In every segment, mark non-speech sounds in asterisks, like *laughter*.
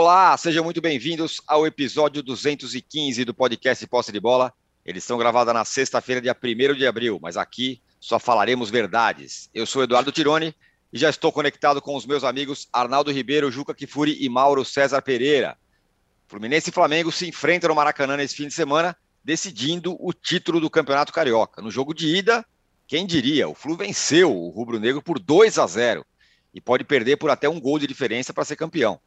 Olá, sejam muito bem-vindos ao episódio 215 do podcast Posse de Bola. Edição gravada na sexta-feira, dia 1 de abril, mas aqui só falaremos verdades. Eu sou Eduardo Tironi e já estou conectado com os meus amigos Arnaldo Ribeiro, Juca Kifuri e Mauro César Pereira. Fluminense e Flamengo se enfrentam no Maracanã nesse fim de semana, decidindo o título do Campeonato Carioca. No jogo de ida, quem diria, o Flu venceu o Rubro Negro por 2 a 0 e pode perder por até um gol de diferença para ser campeão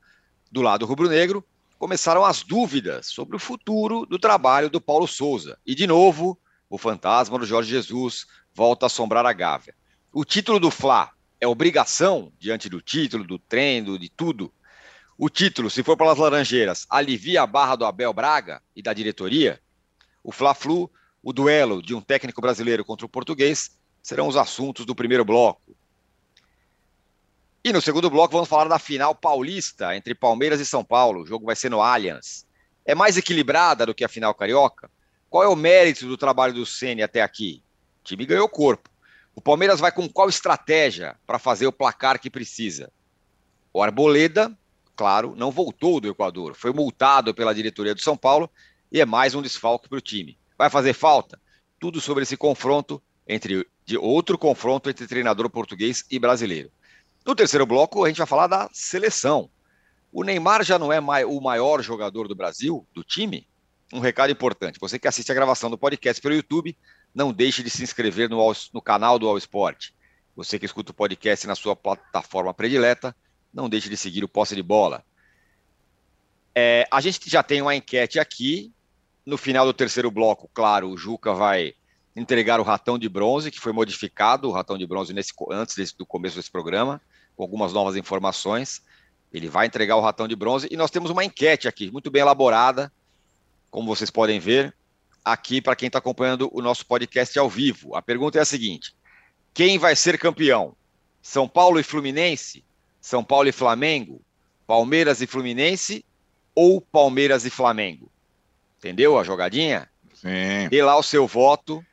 do lado rubro-negro, começaram as dúvidas sobre o futuro do trabalho do Paulo Souza. E, de novo, o fantasma do Jorge Jesus volta a assombrar a Gávea. O título do Fla é obrigação diante do título, do treino, de tudo. O título, se for pelas Laranjeiras, alivia a barra do Abel Braga e da diretoria. O Fla-Flu, o duelo de um técnico brasileiro contra o português, serão os assuntos do primeiro bloco. E no segundo bloco vamos falar da final paulista entre Palmeiras e São Paulo. O jogo vai ser no Allianz. É mais equilibrada do que a final carioca? Qual é o mérito do trabalho do Ceni até aqui? O time ganhou corpo. O Palmeiras vai com qual estratégia para fazer o placar que precisa? O Arboleda, claro, não voltou do Equador, foi multado pela diretoria do São Paulo e é mais um desfalque para o time. Vai fazer falta? Tudo sobre esse confronto entre de outro confronto entre treinador português e brasileiro. No terceiro bloco, a gente vai falar da seleção. O Neymar já não é o maior jogador do Brasil, do time? Um recado importante: você que assiste a gravação do podcast pelo YouTube, não deixe de se inscrever no, no canal do All Sport. Você que escuta o podcast na sua plataforma predileta, não deixe de seguir o Posse de Bola. É, a gente já tem uma enquete aqui. No final do terceiro bloco, claro, o Juca vai entregar o ratão de bronze, que foi modificado, o ratão de bronze nesse, antes desse, do começo desse programa com algumas novas informações. Ele vai entregar o ratão de bronze e nós temos uma enquete aqui, muito bem elaborada, como vocês podem ver, aqui para quem está acompanhando o nosso podcast ao vivo. A pergunta é a seguinte: quem vai ser campeão? São Paulo e Fluminense? São Paulo e Flamengo? Palmeiras e Fluminense? Ou Palmeiras e Flamengo? Entendeu a jogadinha? Sim. Dê lá o seu voto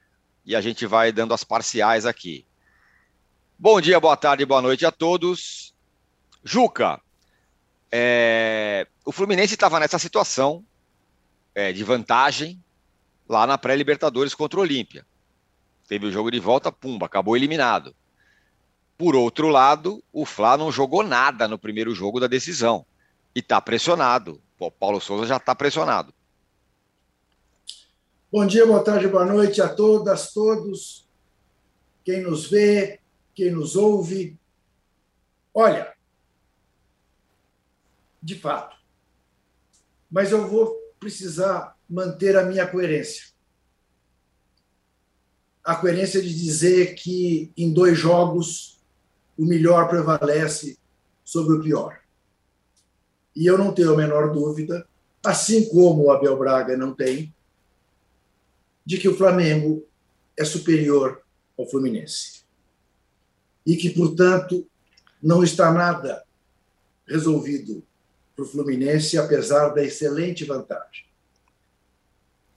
e a gente vai dando as parciais aqui. Bom dia, boa tarde, boa noite a todos. Juca, é... o Fluminense estava nessa situação é, de vantagem lá na pré-Libertadores contra o Olímpia. Teve o jogo de volta, pumba, acabou eliminado. Por outro lado, o Fla não jogou nada no primeiro jogo da decisão e está pressionado. O Paulo Souza já está pressionado. Bom dia, boa tarde, boa noite a todas, todos. Quem nos vê, quem nos ouve. Olha, de fato, mas eu vou precisar manter a minha coerência. A coerência de dizer que em dois jogos o melhor prevalece sobre o pior. E eu não tenho a menor dúvida, assim como o Abel Braga não tem, de que o Flamengo é superior ao Fluminense e que, portanto, não está nada resolvido para o Fluminense, apesar da excelente vantagem.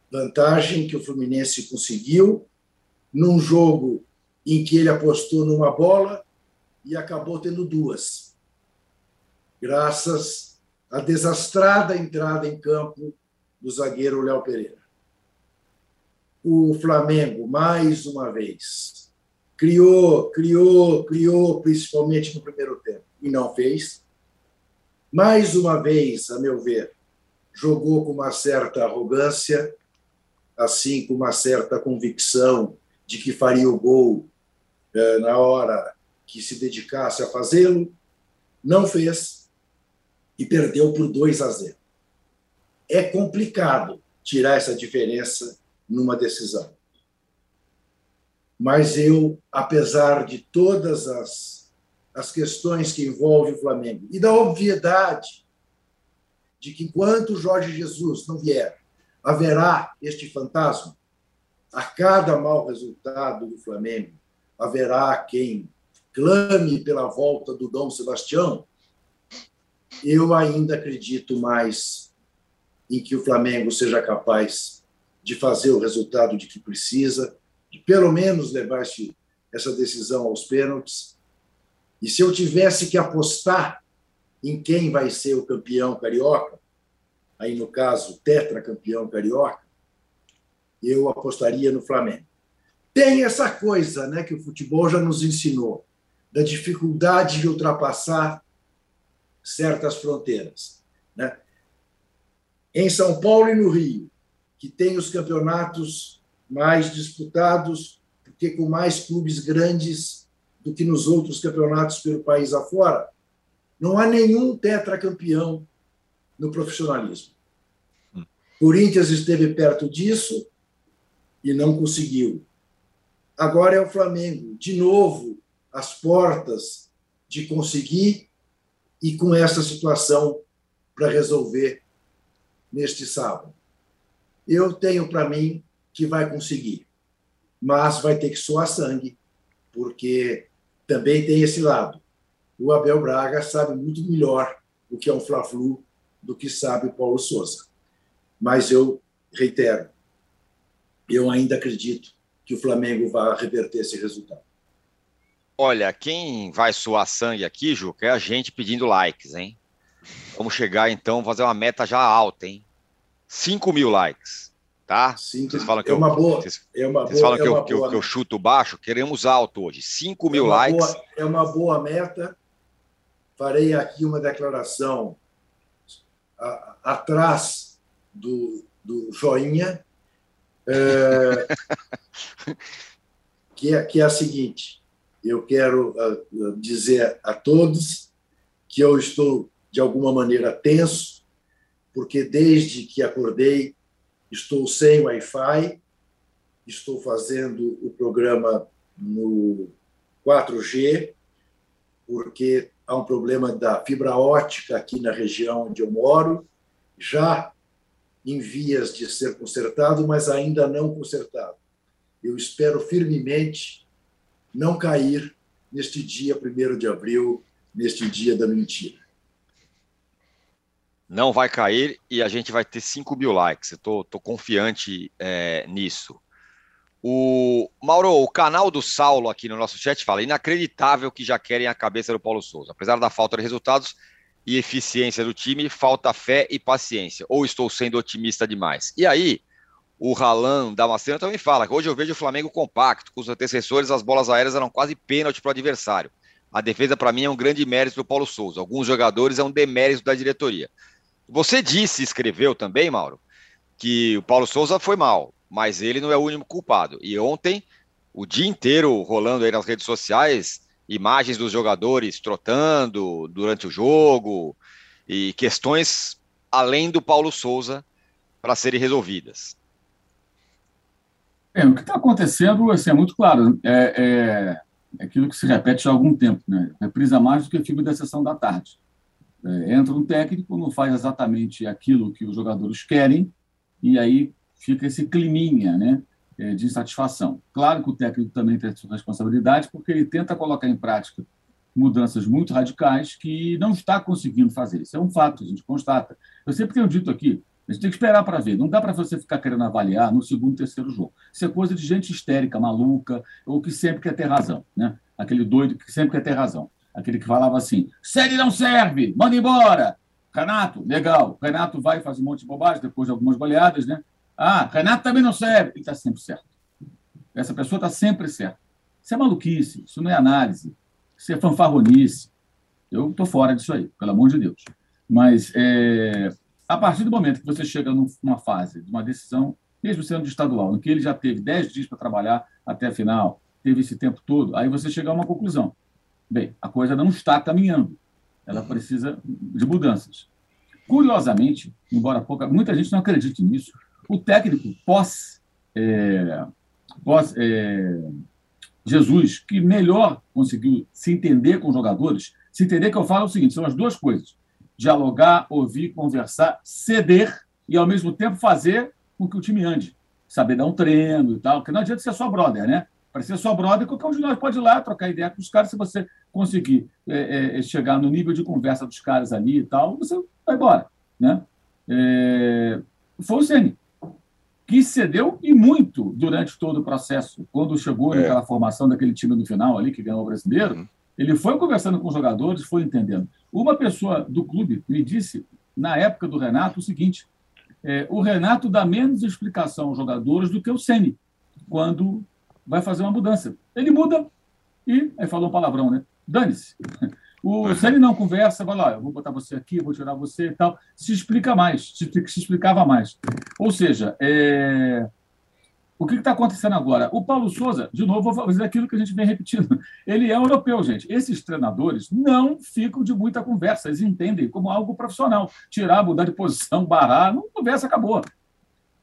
Vantagem que o Fluminense conseguiu num jogo em que ele apostou numa bola e acabou tendo duas, graças à desastrada entrada em campo do zagueiro Léo Pereira. O Flamengo, mais uma vez, criou, criou, criou, principalmente no primeiro tempo, e não fez. Mais uma vez, a meu ver, jogou com uma certa arrogância, assim com uma certa convicção de que faria o gol eh, na hora que se dedicasse a fazê-lo, não fez e perdeu por 2 a 0. É complicado tirar essa diferença numa decisão. Mas eu, apesar de todas as, as questões que envolvem o Flamengo e da obviedade de que enquanto Jorge Jesus não vier, haverá este fantasma, a cada mau resultado do Flamengo, haverá quem clame pela volta do Dom Sebastião, eu ainda acredito mais em que o Flamengo seja capaz de fazer o resultado de que precisa de pelo menos levar essa decisão aos pênaltis. E se eu tivesse que apostar em quem vai ser o campeão carioca, aí no caso, tetracampeão carioca, eu apostaria no Flamengo. Tem essa coisa né, que o futebol já nos ensinou, da dificuldade de ultrapassar certas fronteiras. Né? Em São Paulo e no Rio, que tem os campeonatos mais disputados, porque com mais clubes grandes do que nos outros campeonatos pelo país afora, não há nenhum tetracampeão no profissionalismo. Hum. Corinthians esteve perto disso e não conseguiu. Agora é o Flamengo, de novo, às portas de conseguir e com essa situação para resolver neste sábado. Eu tenho para mim que vai conseguir, mas vai ter que suar sangue, porque também tem esse lado. O Abel Braga sabe muito melhor o que é um Fla-Flu do que sabe o Paulo Souza. Mas eu reitero, eu ainda acredito que o Flamengo vai reverter esse resultado. Olha, quem vai suar sangue aqui, Juca, é a gente pedindo likes, hein? Vamos chegar então, fazer uma meta já alta, hein? 5 mil likes, tá? Cinco, vocês falam que é uma eu, boa. Vocês, é uma vocês boa, falam é que, eu, que, eu, que, eu, chuto baixo, queremos alto hoje. 5 mil é likes. Boa, é uma boa meta. Farei aqui uma declaração a, atrás do, do joinha, é, *laughs* que, é, que é a seguinte: eu quero uh, dizer a todos que eu estou, de alguma maneira, tenso, porque desde que acordei estou sem Wi-Fi, estou fazendo o programa no 4G, porque há um problema da fibra ótica aqui na região onde eu moro, já em vias de ser consertado, mas ainda não consertado. Eu espero firmemente não cair neste dia 1 de abril, neste dia da mentira. Não vai cair e a gente vai ter 5 mil likes. Estou confiante é, nisso. O Mauro, o canal do Saulo aqui no nosso chat fala: inacreditável que já querem a cabeça do Paulo Souza. Apesar da falta de resultados, e eficiência do time, falta fé e paciência. Ou estou sendo otimista demais? E aí, o Ralan Damasceno também fala hoje eu vejo o Flamengo compacto, com os antecessores, as bolas aéreas eram quase pênalti para o adversário. A defesa, para mim, é um grande mérito do Paulo Souza. Alguns jogadores é um demérito da diretoria. Você disse, escreveu também, Mauro, que o Paulo Souza foi mal, mas ele não é o único culpado. E ontem, o dia inteiro rolando aí nas redes sociais, imagens dos jogadores trotando durante o jogo e questões além do Paulo Souza para serem resolvidas. É, o que está acontecendo assim, é muito claro, é, é, é, aquilo que se repete há algum tempo, né? reprisa mais do que filme da sessão da tarde. É, entra um técnico, não faz exatamente aquilo que os jogadores querem, e aí fica esse climinha, né? É, de insatisfação. Claro que o técnico também tem sua responsabilidade, porque ele tenta colocar em prática mudanças muito radicais que não está conseguindo fazer. Isso é um fato, a gente constata. Eu sempre tenho dito aqui, a gente tem que esperar para ver. Não dá para você ficar querendo avaliar no segundo, terceiro jogo. Isso é coisa de gente histérica, maluca, ou que sempre quer ter razão. Né? Aquele doido que sempre quer ter razão. Aquele que falava assim, série não serve, manda embora. Renato, legal. Renato vai e faz um monte de bobagem depois de algumas goleadas, né? Ah, Renato também não serve. Ele está sempre certo. Essa pessoa está sempre certa. Isso é maluquice, isso não é análise, isso é fanfarronice. Eu estou fora disso aí, pelo amor de Deus. Mas é, a partir do momento que você chega numa fase de uma decisão, mesmo sendo de estadual, em que ele já teve 10 dias para trabalhar até a final, teve esse tempo todo, aí você chega a uma conclusão. Bem, a coisa não está caminhando. Ela precisa de mudanças. Curiosamente, embora pouca, muita gente não acredite nisso, o técnico pós, é, pós é, Jesus, que melhor conseguiu se entender com os jogadores, se entender que eu falo o seguinte: são as duas coisas: dialogar, ouvir, conversar, ceder e, ao mesmo tempo, fazer com que o time ande. Saber dar um treino e tal, porque não adianta ser só brother, né? Para ser só brother, qualquer um de nós pode ir lá trocar ideia com os caras. Se você conseguir é, é, chegar no nível de conversa dos caras ali e tal, você vai embora. Né? É, foi o Ceni que cedeu e muito durante todo o processo. Quando chegou é. formação daquele time no final ali, que ganhou o brasileiro, uhum. ele foi conversando com os jogadores, foi entendendo. Uma pessoa do clube me disse, na época do Renato, o seguinte: é, o Renato dá menos explicação aos jogadores do que o Ceni quando vai fazer uma mudança. Ele muda e, aí falou um palavrão, né? Dane-se. *laughs* O Ceni não conversa, vai lá, eu vou botar você aqui, vou tirar você e tal. Se explica mais, se, se explicava mais. Ou seja, é, o que está acontecendo agora? O Paulo Souza, de novo, vou fazer aquilo que a gente vem repetindo. *laughs* Ele é europeu, gente. Esses treinadores não ficam de muita conversa, eles entendem como algo profissional. Tirar, mudar de posição, *laughs* barrar, não conversa, acabou.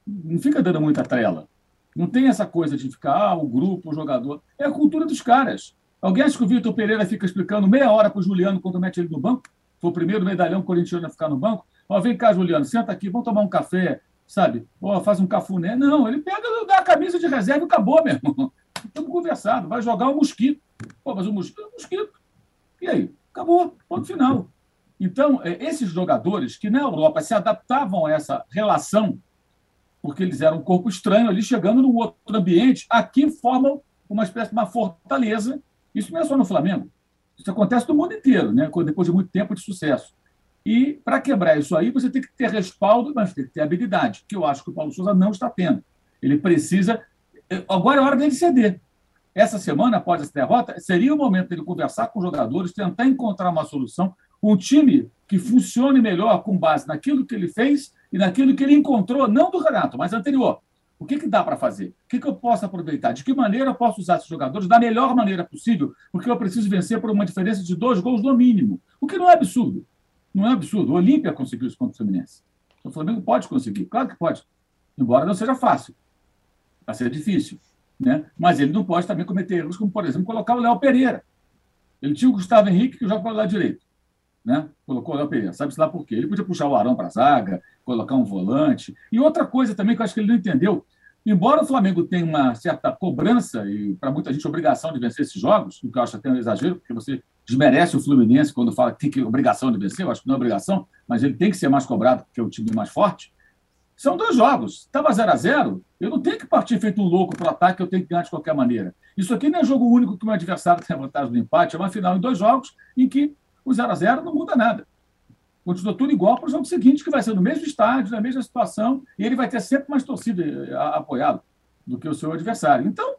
Não fica dando muita trela. Não tem essa coisa de ficar, ah, o grupo, o jogador. É a cultura dos caras. Alguém acha que o Vitor Pereira fica explicando meia hora para o Juliano quando mete ele no banco? Foi o primeiro medalhão corintiano a ficar no banco. Ó, vem cá, Juliano, senta aqui, vamos tomar um café sabe? Ou faz um cafuné. Não, ele pega, dá a camisa de reserva e acabou, meu irmão. *laughs* Estamos conversando. Vai jogar o um mosquito. Pô, mas o mosquito é um mosquito. E aí? Acabou. Ponto final. Então, é, esses jogadores que na Europa se adaptavam a essa relação, porque eles eram um corpo estranho ali, chegando num outro ambiente, aqui formam uma espécie de uma fortaleza. Isso não é só no Flamengo. Isso acontece no mundo inteiro, né? depois de muito tempo de sucesso. E para quebrar isso aí, você tem que ter respaldo, mas tem que ter habilidade, que eu acho que o Paulo Souza não está tendo. Ele precisa. Agora é hora dele ceder. Essa semana, após essa derrota, seria o momento dele conversar com os jogadores, tentar encontrar uma solução, um time que funcione melhor com base naquilo que ele fez e naquilo que ele encontrou, não do Renato, mas anterior. O que, que dá para fazer? O que, que eu posso aproveitar? De que maneira eu posso usar esses jogadores da melhor maneira possível? Porque eu preciso vencer por uma diferença de dois gols no mínimo, o que não é absurdo. Não é absurdo. O Olímpia conseguiu isso contra o Fluminense. O Flamengo pode conseguir, claro que pode. Embora não seja fácil. Vai ser difícil. Né? Mas ele não pode também cometer erros, como, por exemplo, colocar o Léo Pereira. Ele tinha o Gustavo Henrique, que joga para o lado direito. Né? Colocou o Léo Pereira. Sabe-se lá por quê? Ele podia puxar o Arão para a zaga, colocar um volante. E outra coisa também que eu acho que ele não entendeu. Embora o Flamengo tenha uma certa cobrança e, para muita gente, obrigação de vencer esses jogos, o que eu acho até um exagero, porque você desmerece o Fluminense quando fala que tem que, obrigação de vencer, eu acho que não é obrigação, mas ele tem que ser mais cobrado porque é o time mais forte. São dois jogos. Estava 0 a 0 eu não tenho que partir feito um louco para o ataque, eu tenho que ganhar de qualquer maneira. Isso aqui não é jogo único que o meu adversário *laughs* tem a vantagem do empate, é uma final em dois jogos em que o 0 a 0 não muda nada. Continua tudo igual para o jogo seguinte, que vai ser no mesmo estádio, na mesma situação, e ele vai ter sempre mais torcida eh, apoiado do que o seu adversário. Então,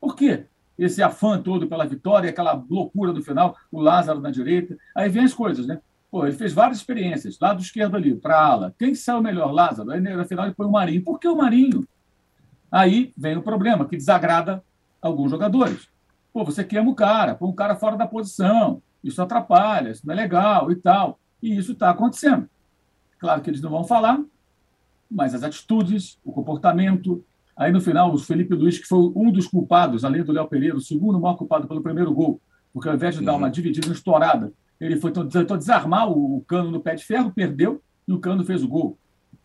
por quê? esse afã todo pela vitória, aquela loucura do final, o Lázaro na direita. Aí vem as coisas, né? Pô, ele fez várias experiências, lado esquerdo ali, para ala. Quem saiu melhor, Lázaro? Aí, no final, ele põe o Marinho. Por que o Marinho? Aí vem o problema, que desagrada alguns jogadores. Pô, você queima o cara, põe o cara fora da posição, isso atrapalha, isso não é legal e tal. E isso está acontecendo. Claro que eles não vão falar, mas as atitudes, o comportamento, Aí no final, o Felipe Luiz, que foi um dos culpados, além do Léo Pereira, o segundo maior culpado pelo primeiro gol, porque ao invés de dar uma uhum. dividida, uma estourada, ele foi tentou desarmar o, cano no pé de ferro, perdeu e o cano fez o gol.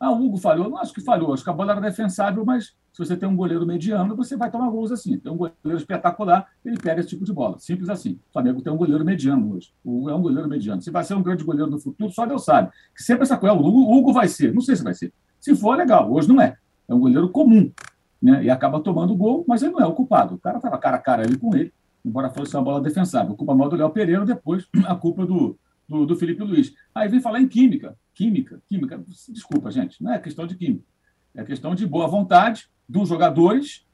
Ah, o Hugo falhou? Não acho que falhou, acho que a bola era defensável, mas se você tem um goleiro mediano, você vai tomar gols assim. Tem um goleiro espetacular, ele pega esse tipo de bola. Simples assim. O Flamengo tem um goleiro mediano hoje. O Hugo é um goleiro mediano. Se vai ser um grande goleiro no futuro, só Deus sabe. Que sempre essa coisa, o Hugo vai ser. Não sei se vai ser. Se for, legal. Hoje não é. É um goleiro comum né? e acaba tomando gol, mas ele não é o culpado. O cara estava cara a cara ali com ele, embora fosse uma bola defensável. A culpa maior do Léo Pereira, depois *clears throat* a culpa do, do, do, Felipe Luiz. Aí vem falar em química. Química, química. Desculpa, gente, não é questão de química. É questão de boa vontade dos jogadores,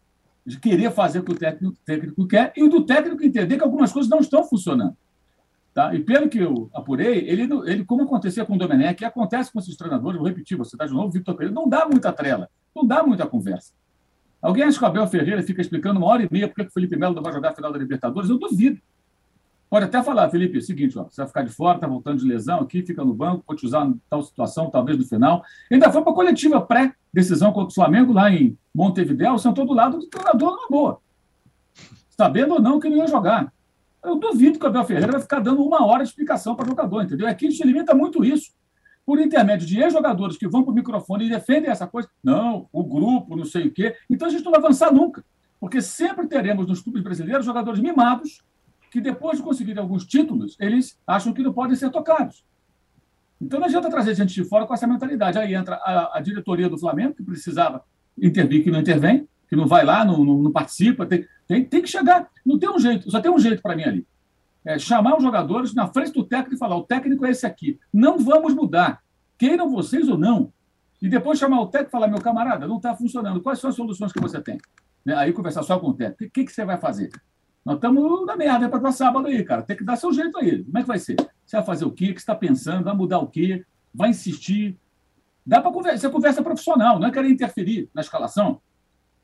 de querer fazer o que o técnico, técnico quer, e do técnico entender que algumas coisas não estão funcionando. Tá? E pelo que eu apurei, ele, ele como acontecia com o Domenech, acontece com esses treinadores, vou repetir, você está de novo, Victor Pereira, não dá muita trela, não dá muita conversa. Alguém acha que o Abel Ferreira fica explicando uma hora e meia por que o Felipe Melo não vai jogar a final da Libertadores? Eu duvido. Pode até falar, Felipe, é o seguinte, ó, você vai ficar de fora, está voltando de lesão aqui, fica no banco, pode usar em tal situação, talvez no final. Ainda foi para a coletiva pré-decisão contra o Flamengo, lá em Montevideo, sentou do lado do treinador numa boa. Sabendo ou não que ele ia jogar. Eu duvido que o Abel Ferreira vai ficar dando uma hora de explicação para o jogador, entendeu? Aqui a gente limita muito isso por intermédio de ex-jogadores que vão para o microfone e defendem essa coisa. Não, o grupo, não sei o quê. Então a gente não vai avançar nunca. Porque sempre teremos nos clubes brasileiros jogadores mimados que, depois de conseguirem alguns títulos, eles acham que não podem ser tocados. Então não adianta trazer gente de fora com essa mentalidade. Aí entra a, a diretoria do Flamengo, que precisava intervir, que não intervém, que não vai lá, não, não, não participa. Tem, tem, tem que chegar. Não tem um jeito, só tem um jeito para mim ali. é chamar os jogadores na frente do técnico e falar: o técnico é esse aqui. Não vamos mudar. Queiram vocês ou não. E depois chamar o técnico e falar: meu camarada, não está funcionando. Quais são as soluções que você tem? Né? Aí conversar só com o técnico. O que, que você vai fazer? Nós estamos na merda para sábado aí, cara. Tem que dar seu jeito aí. Como é que vai ser? Você vai fazer o quê? O que você está pensando? Vai mudar o quê? Vai insistir? Dá para conversar. É conversa profissional, não é querer interferir na escalação.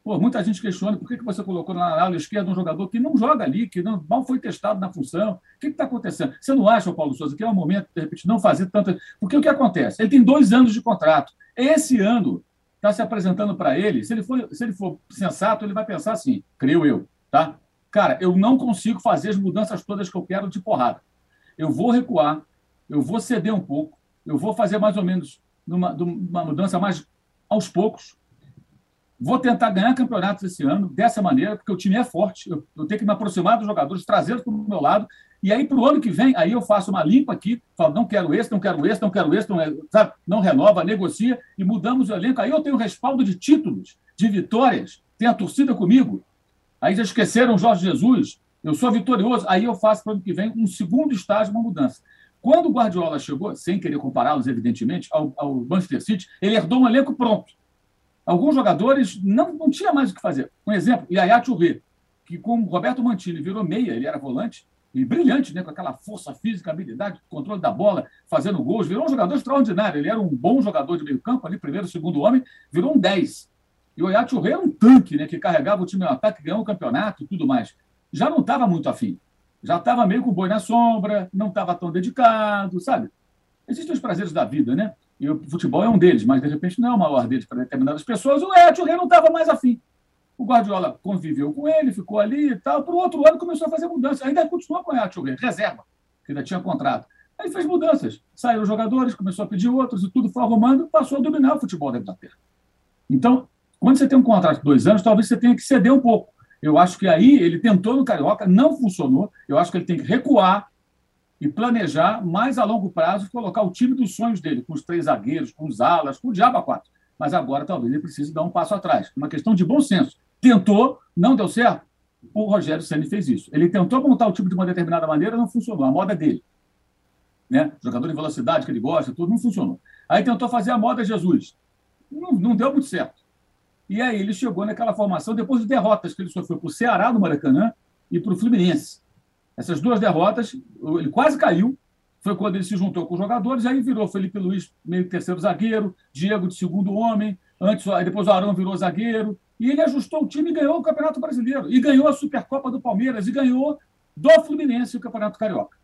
Pô, muita gente questiona por que, que você colocou na ala esquerda um jogador que não joga ali, que não, mal foi testado na função. O que está acontecendo? Você não acha, Paulo Souza, que é o momento, de repente, não fazer tanto. Porque o que acontece? Ele tem dois anos de contrato. Esse ano está se apresentando para ele. Se ele, for, se ele for sensato, ele vai pensar assim, creio eu, tá? Cara, eu não consigo fazer as mudanças todas que eu quero de porrada. Eu vou recuar, eu vou ceder um pouco, eu vou fazer mais ou menos numa, uma mudança mais aos poucos Vou tentar ganhar campeonatos esse ano dessa maneira, porque o time é forte. Eu, eu tenho que me aproximar dos jogadores, trazê-los para o meu lado. E aí, para o ano que vem, aí eu faço uma limpa aqui, falo, não quero esse, não quero esse, não quero esse, não, sabe? não renova, negocia e mudamos o elenco. Aí eu tenho respaldo de títulos, de vitórias, tem a torcida comigo. Aí já esqueceram Jorge Jesus, eu sou vitorioso. Aí eu faço para o ano que vem um segundo estágio, uma mudança. Quando o Guardiola chegou, sem querer compará-los, evidentemente, ao, ao Manchester City, ele herdou um elenco pronto alguns jogadores não, não tinha mais o que fazer. Um exemplo, Yaya Touré, que com Roberto Mantini virou meia, ele era volante, e brilhante, né, com aquela força física, habilidade, controle da bola, fazendo gols, virou um jogador extraordinário. Ele era um bom jogador de meio campo, ali, primeiro, segundo homem, virou um 10. E o Yaya Touré era um tanque, né, que carregava o time no ataque, ganhou o campeonato e tudo mais. Já não estava muito afim. Já estava meio com o boi na sombra, não estava tão dedicado, sabe? Existem os prazeres da vida, né? E o futebol é um deles, mas de repente não é o maior deles para determinadas pessoas. O Edson Rei não estava mais afim. O Guardiola conviveu com ele, ficou ali e tal. Para o outro ano começou a fazer mudanças. Ainda continuou com o Rei, reserva, que ainda tinha contrato. Aí fez mudanças. Saíram jogadores, começou a pedir outros e tudo foi arrumando, passou a dominar o futebol da Inglaterra. Então, quando você tem um contrato de dois anos, talvez você tenha que ceder um pouco. Eu acho que aí ele tentou no Carioca, não funcionou. Eu acho que ele tem que recuar, e planejar mais a longo prazo colocar o time dos sonhos dele, com os três zagueiros, com os alas, com o diabo a quatro. Mas agora talvez ele precise dar um passo atrás. Uma questão de bom senso. Tentou, não deu certo. O Rogério Ceni fez isso. Ele tentou montar o time de uma determinada maneira, não funcionou. A moda é dele. Né? Jogador de velocidade que ele gosta, tudo, não funcionou. Aí tentou fazer a moda Jesus. Não, não deu muito certo. E aí ele chegou naquela formação depois de derrotas que ele sofreu para o Ceará no Maracanã e para o Fluminense. Essas duas derrotas, ele quase caiu. Foi quando ele se juntou com os jogadores, aí virou Felipe Luiz, meio terceiro zagueiro, Diego de segundo homem, antes, depois o Arão virou zagueiro, e ele ajustou o time e ganhou o Campeonato Brasileiro, e ganhou a Supercopa do Palmeiras, e ganhou do Fluminense o Campeonato Carioca.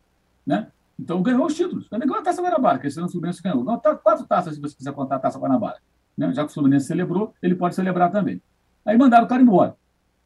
Né? Então ganhou os títulos. Também ganhou a Taça Guanabara, que esse ano o Fluminense ganhou. Ganhou quatro taças, se você quiser contar a Taça Guanabara. Né? Já que o Fluminense celebrou, ele pode celebrar também. Aí mandaram o cara embora.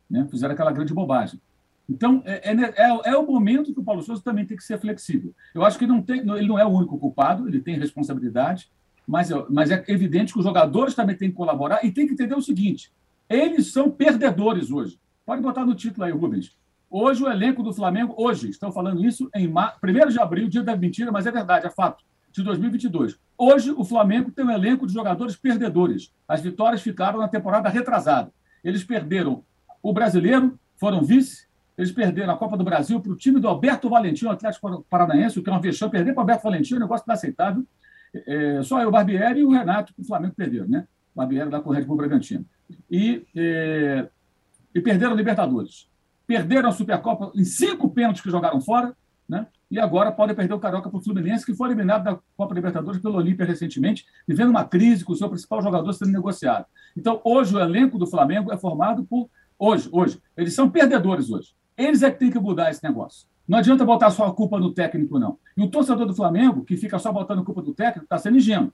Né? Fizeram aquela grande bobagem. Então, é, é, é, é, o momento que o Paulo Souza também tem que ser flexível. Eu acho que não tem, ele não é o único culpado, ele tem responsabilidade, mas, mas é evidente que os jogadores também têm que colaborar e tem que entender o seguinte: eles são perdedores hoje. Pode botar no título aí, Rubens. Hoje, o elenco do Flamengo, hoje, estão falando isso em 1 de abril, dia da mentira, mas é verdade, é fato, de 2022. Hoje, o Flamengo tem um elenco de jogadores perdedores. As vitórias ficaram na temporada retrasada. Eles perderam o brasileiro, foram vice, eles perderam a Copa do Brasil para o time do Alberto Valentim, o Atlético Paranaense, o que é uma vexame. Perder para o Alberto Valentim é um negócio inaceitável. É, só eu, o Barbieri e o Renato, que o Flamengo perderam, né? O Barbieri da Correia de Bragantino. E, é, e perderam a Libertadores. Perderam a Supercopa em cinco pênaltis que jogaram fora, né? E agora podem perder o Carioca para o Fluminense, que foi eliminado da Copa Libertadores pelo Olímpia recentemente, vivendo uma crise com o seu principal jogador sendo negociado. Então, hoje, o elenco do Flamengo é formado por. Hoje, hoje. Eles são perdedores hoje. Eles é que têm que mudar esse negócio. Não adianta botar só a culpa no técnico, não. E o torcedor do Flamengo, que fica só botando a culpa do técnico, está sendo ingênuo.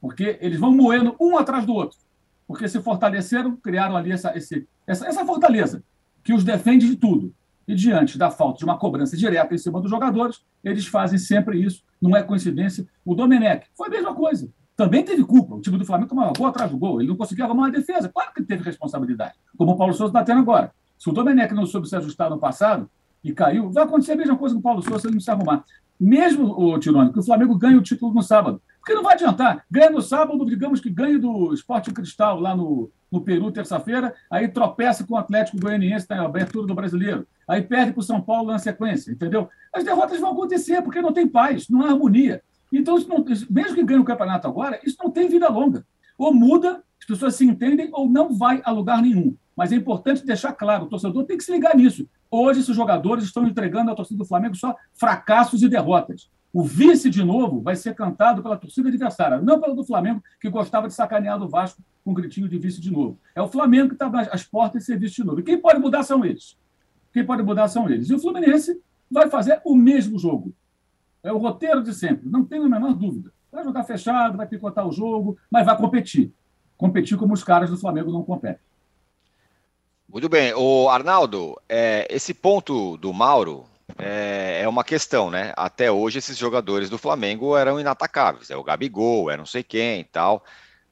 Porque eles vão moendo um atrás do outro. Porque se fortaleceram, criaram ali essa, esse, essa, essa fortaleza, que os defende de tudo. E diante da falta de uma cobrança direta em cima dos jogadores, eles fazem sempre isso. Não é coincidência. O Domenech foi a mesma coisa. Também teve culpa. O time do Flamengo tomava gol atrás do gol. Ele não conseguia arrumar uma defesa. Claro que teve responsabilidade. Como o Paulo Souza está tendo agora. Se o Domenech não soube se ajustar no passado, e caiu, vai acontecer a mesma coisa com o Paulo Souza se ele não se arrumar. Mesmo, o Tirone, que o Flamengo ganhe o título no sábado. Porque não vai adiantar. Ganha no sábado, digamos que ganhe do Esporte Cristal lá no, no Peru, terça-feira, aí tropeça com o Atlético Goianiense na abertura do brasileiro. Aí perde para o São Paulo na sequência, entendeu? As derrotas vão acontecer, porque não tem paz, não há harmonia. Então, não, mesmo que ganhe o campeonato agora, isso não tem vida longa. Ou muda, as pessoas se entendem, ou não vai a lugar nenhum. Mas é importante deixar claro, o torcedor tem que se ligar nisso. Hoje, esses jogadores estão entregando à torcida do Flamengo só fracassos e derrotas. O vice, de novo, vai ser cantado pela torcida adversária, não pela do Flamengo, que gostava de sacanear do Vasco com gritinho de vice de novo. É o Flamengo que está às portas de ser vice de novo. E quem pode mudar são eles. Quem pode mudar são eles. E o Fluminense vai fazer o mesmo jogo. É o roteiro de sempre, não tenho a menor dúvida. Vai jogar fechado, vai picotar o jogo, mas vai competir. Competir como os caras do Flamengo não competem. Muito bem. O Arnaldo, é, esse ponto do Mauro é, é, uma questão, né? Até hoje esses jogadores do Flamengo eram inatacáveis. É o Gabigol, é não sei quem e tal,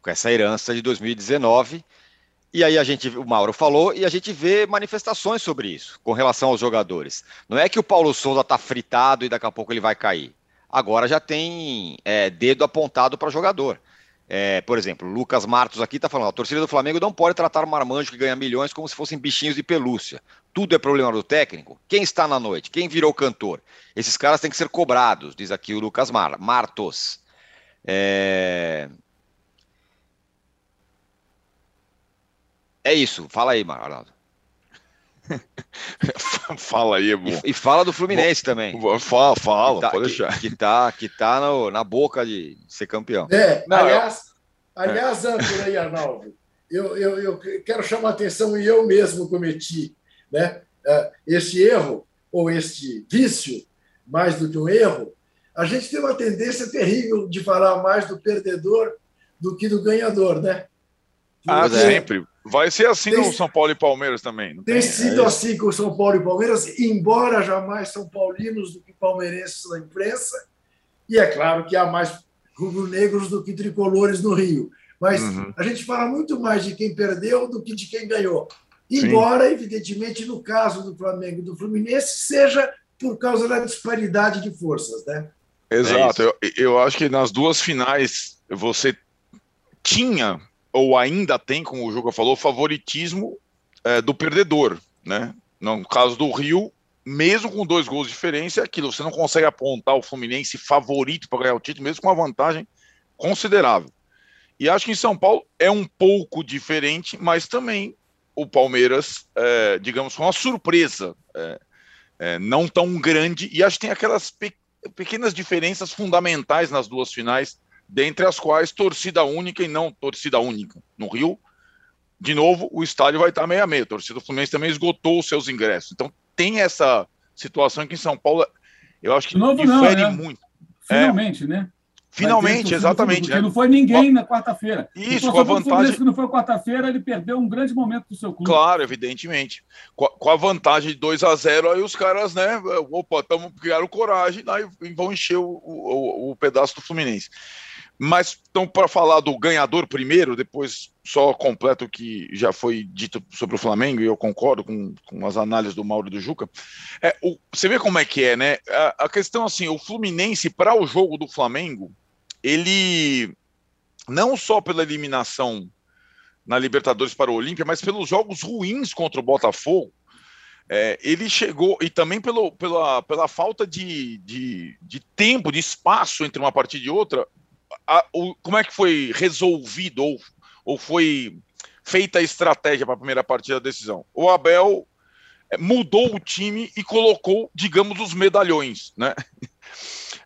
com essa herança de 2019. E aí a gente, o Mauro falou, e a gente vê manifestações sobre isso, com relação aos jogadores. Não é que o Paulo Souza tá fritado e daqui a pouco ele vai cair. Agora já tem é, dedo apontado para jogador. É, por exemplo, Lucas Martos aqui está falando: a torcida do Flamengo não pode tratar o marmanjo que ganha milhões como se fossem bichinhos de pelúcia. Tudo é problema do técnico. Quem está na noite? Quem virou cantor? Esses caras têm que ser cobrados, diz aqui o Lucas Mar Martos. É... é isso. Fala aí, Arnaldo. *laughs* fala aí, bom. E, e fala do Fluminense bom, também. Fala, fala, tá, pode deixar. Que, que tá, que tá no, na boca de ser campeão. É, Não, aliás, eu... aliás, Âncora e Arnaldo, eu, eu, eu quero chamar a atenção e eu mesmo cometi, né? É, este erro, ou este vício, mais do que um erro, a gente tem uma tendência terrível de falar mais do perdedor do que do ganhador, né? Ah, sempre. Vai ser assim tem, no São Paulo e Palmeiras também. Tem, tem, sido é assim com o São Paulo e Palmeiras, embora jamais são paulinos do que palmeirenses na imprensa. E é claro que há mais rubro-negros do que tricolores no Rio. Mas uhum. a gente fala muito mais de quem perdeu do que de quem ganhou. Embora, Sim. evidentemente, no caso do Flamengo e do Fluminense, seja por causa da disparidade de forças, né? Exato. É eu, eu acho que nas duas finais você tinha ou ainda tem, como o Juca falou, favoritismo é, do perdedor, né? No caso do Rio, mesmo com dois gols de diferença, é aquilo, você não consegue apontar o Fluminense favorito para ganhar o título, mesmo com uma vantagem considerável. E acho que em São Paulo é um pouco diferente, mas também o Palmeiras, é, digamos, foi uma surpresa, é, é, não tão grande, e acho que tem aquelas pe pequenas diferenças fundamentais nas duas finais dentre as quais torcida única e não torcida única. No Rio, de novo, o estádio vai estar meio a meio. A torcida do Fluminense também esgotou os seus ingressos. Então tem essa situação que em São Paulo, eu acho que novo, difere não, né? muito. Finalmente, é, né? Finalmente, exatamente. Porque né? não foi ninguém na quarta-feira. Isso, com a vantagem. que não foi quarta-feira, ele perdeu um grande momento do seu clube. Claro, evidentemente. Com a, com a vantagem de 2 a 0 aí os caras, né? Opa, tamo, criaram coragem aí vão encher o, o, o pedaço do Fluminense. Mas, então, para falar do ganhador primeiro, depois só completo o que já foi dito sobre o Flamengo, e eu concordo com, com as análises do Mauro e do Juca. É, o, você vê como é que é, né? A, a questão, assim, o Fluminense, para o jogo do Flamengo, ele, não só pela eliminação na Libertadores para o Olímpia, mas pelos jogos ruins contra o Botafogo, é, ele chegou, e também pelo, pela, pela falta de, de, de tempo, de espaço entre uma partida e outra, a, o, como é que foi resolvido ou, ou foi feita a estratégia para a primeira partida da decisão? O Abel é, mudou o time e colocou, digamos, os medalhões, né? *laughs*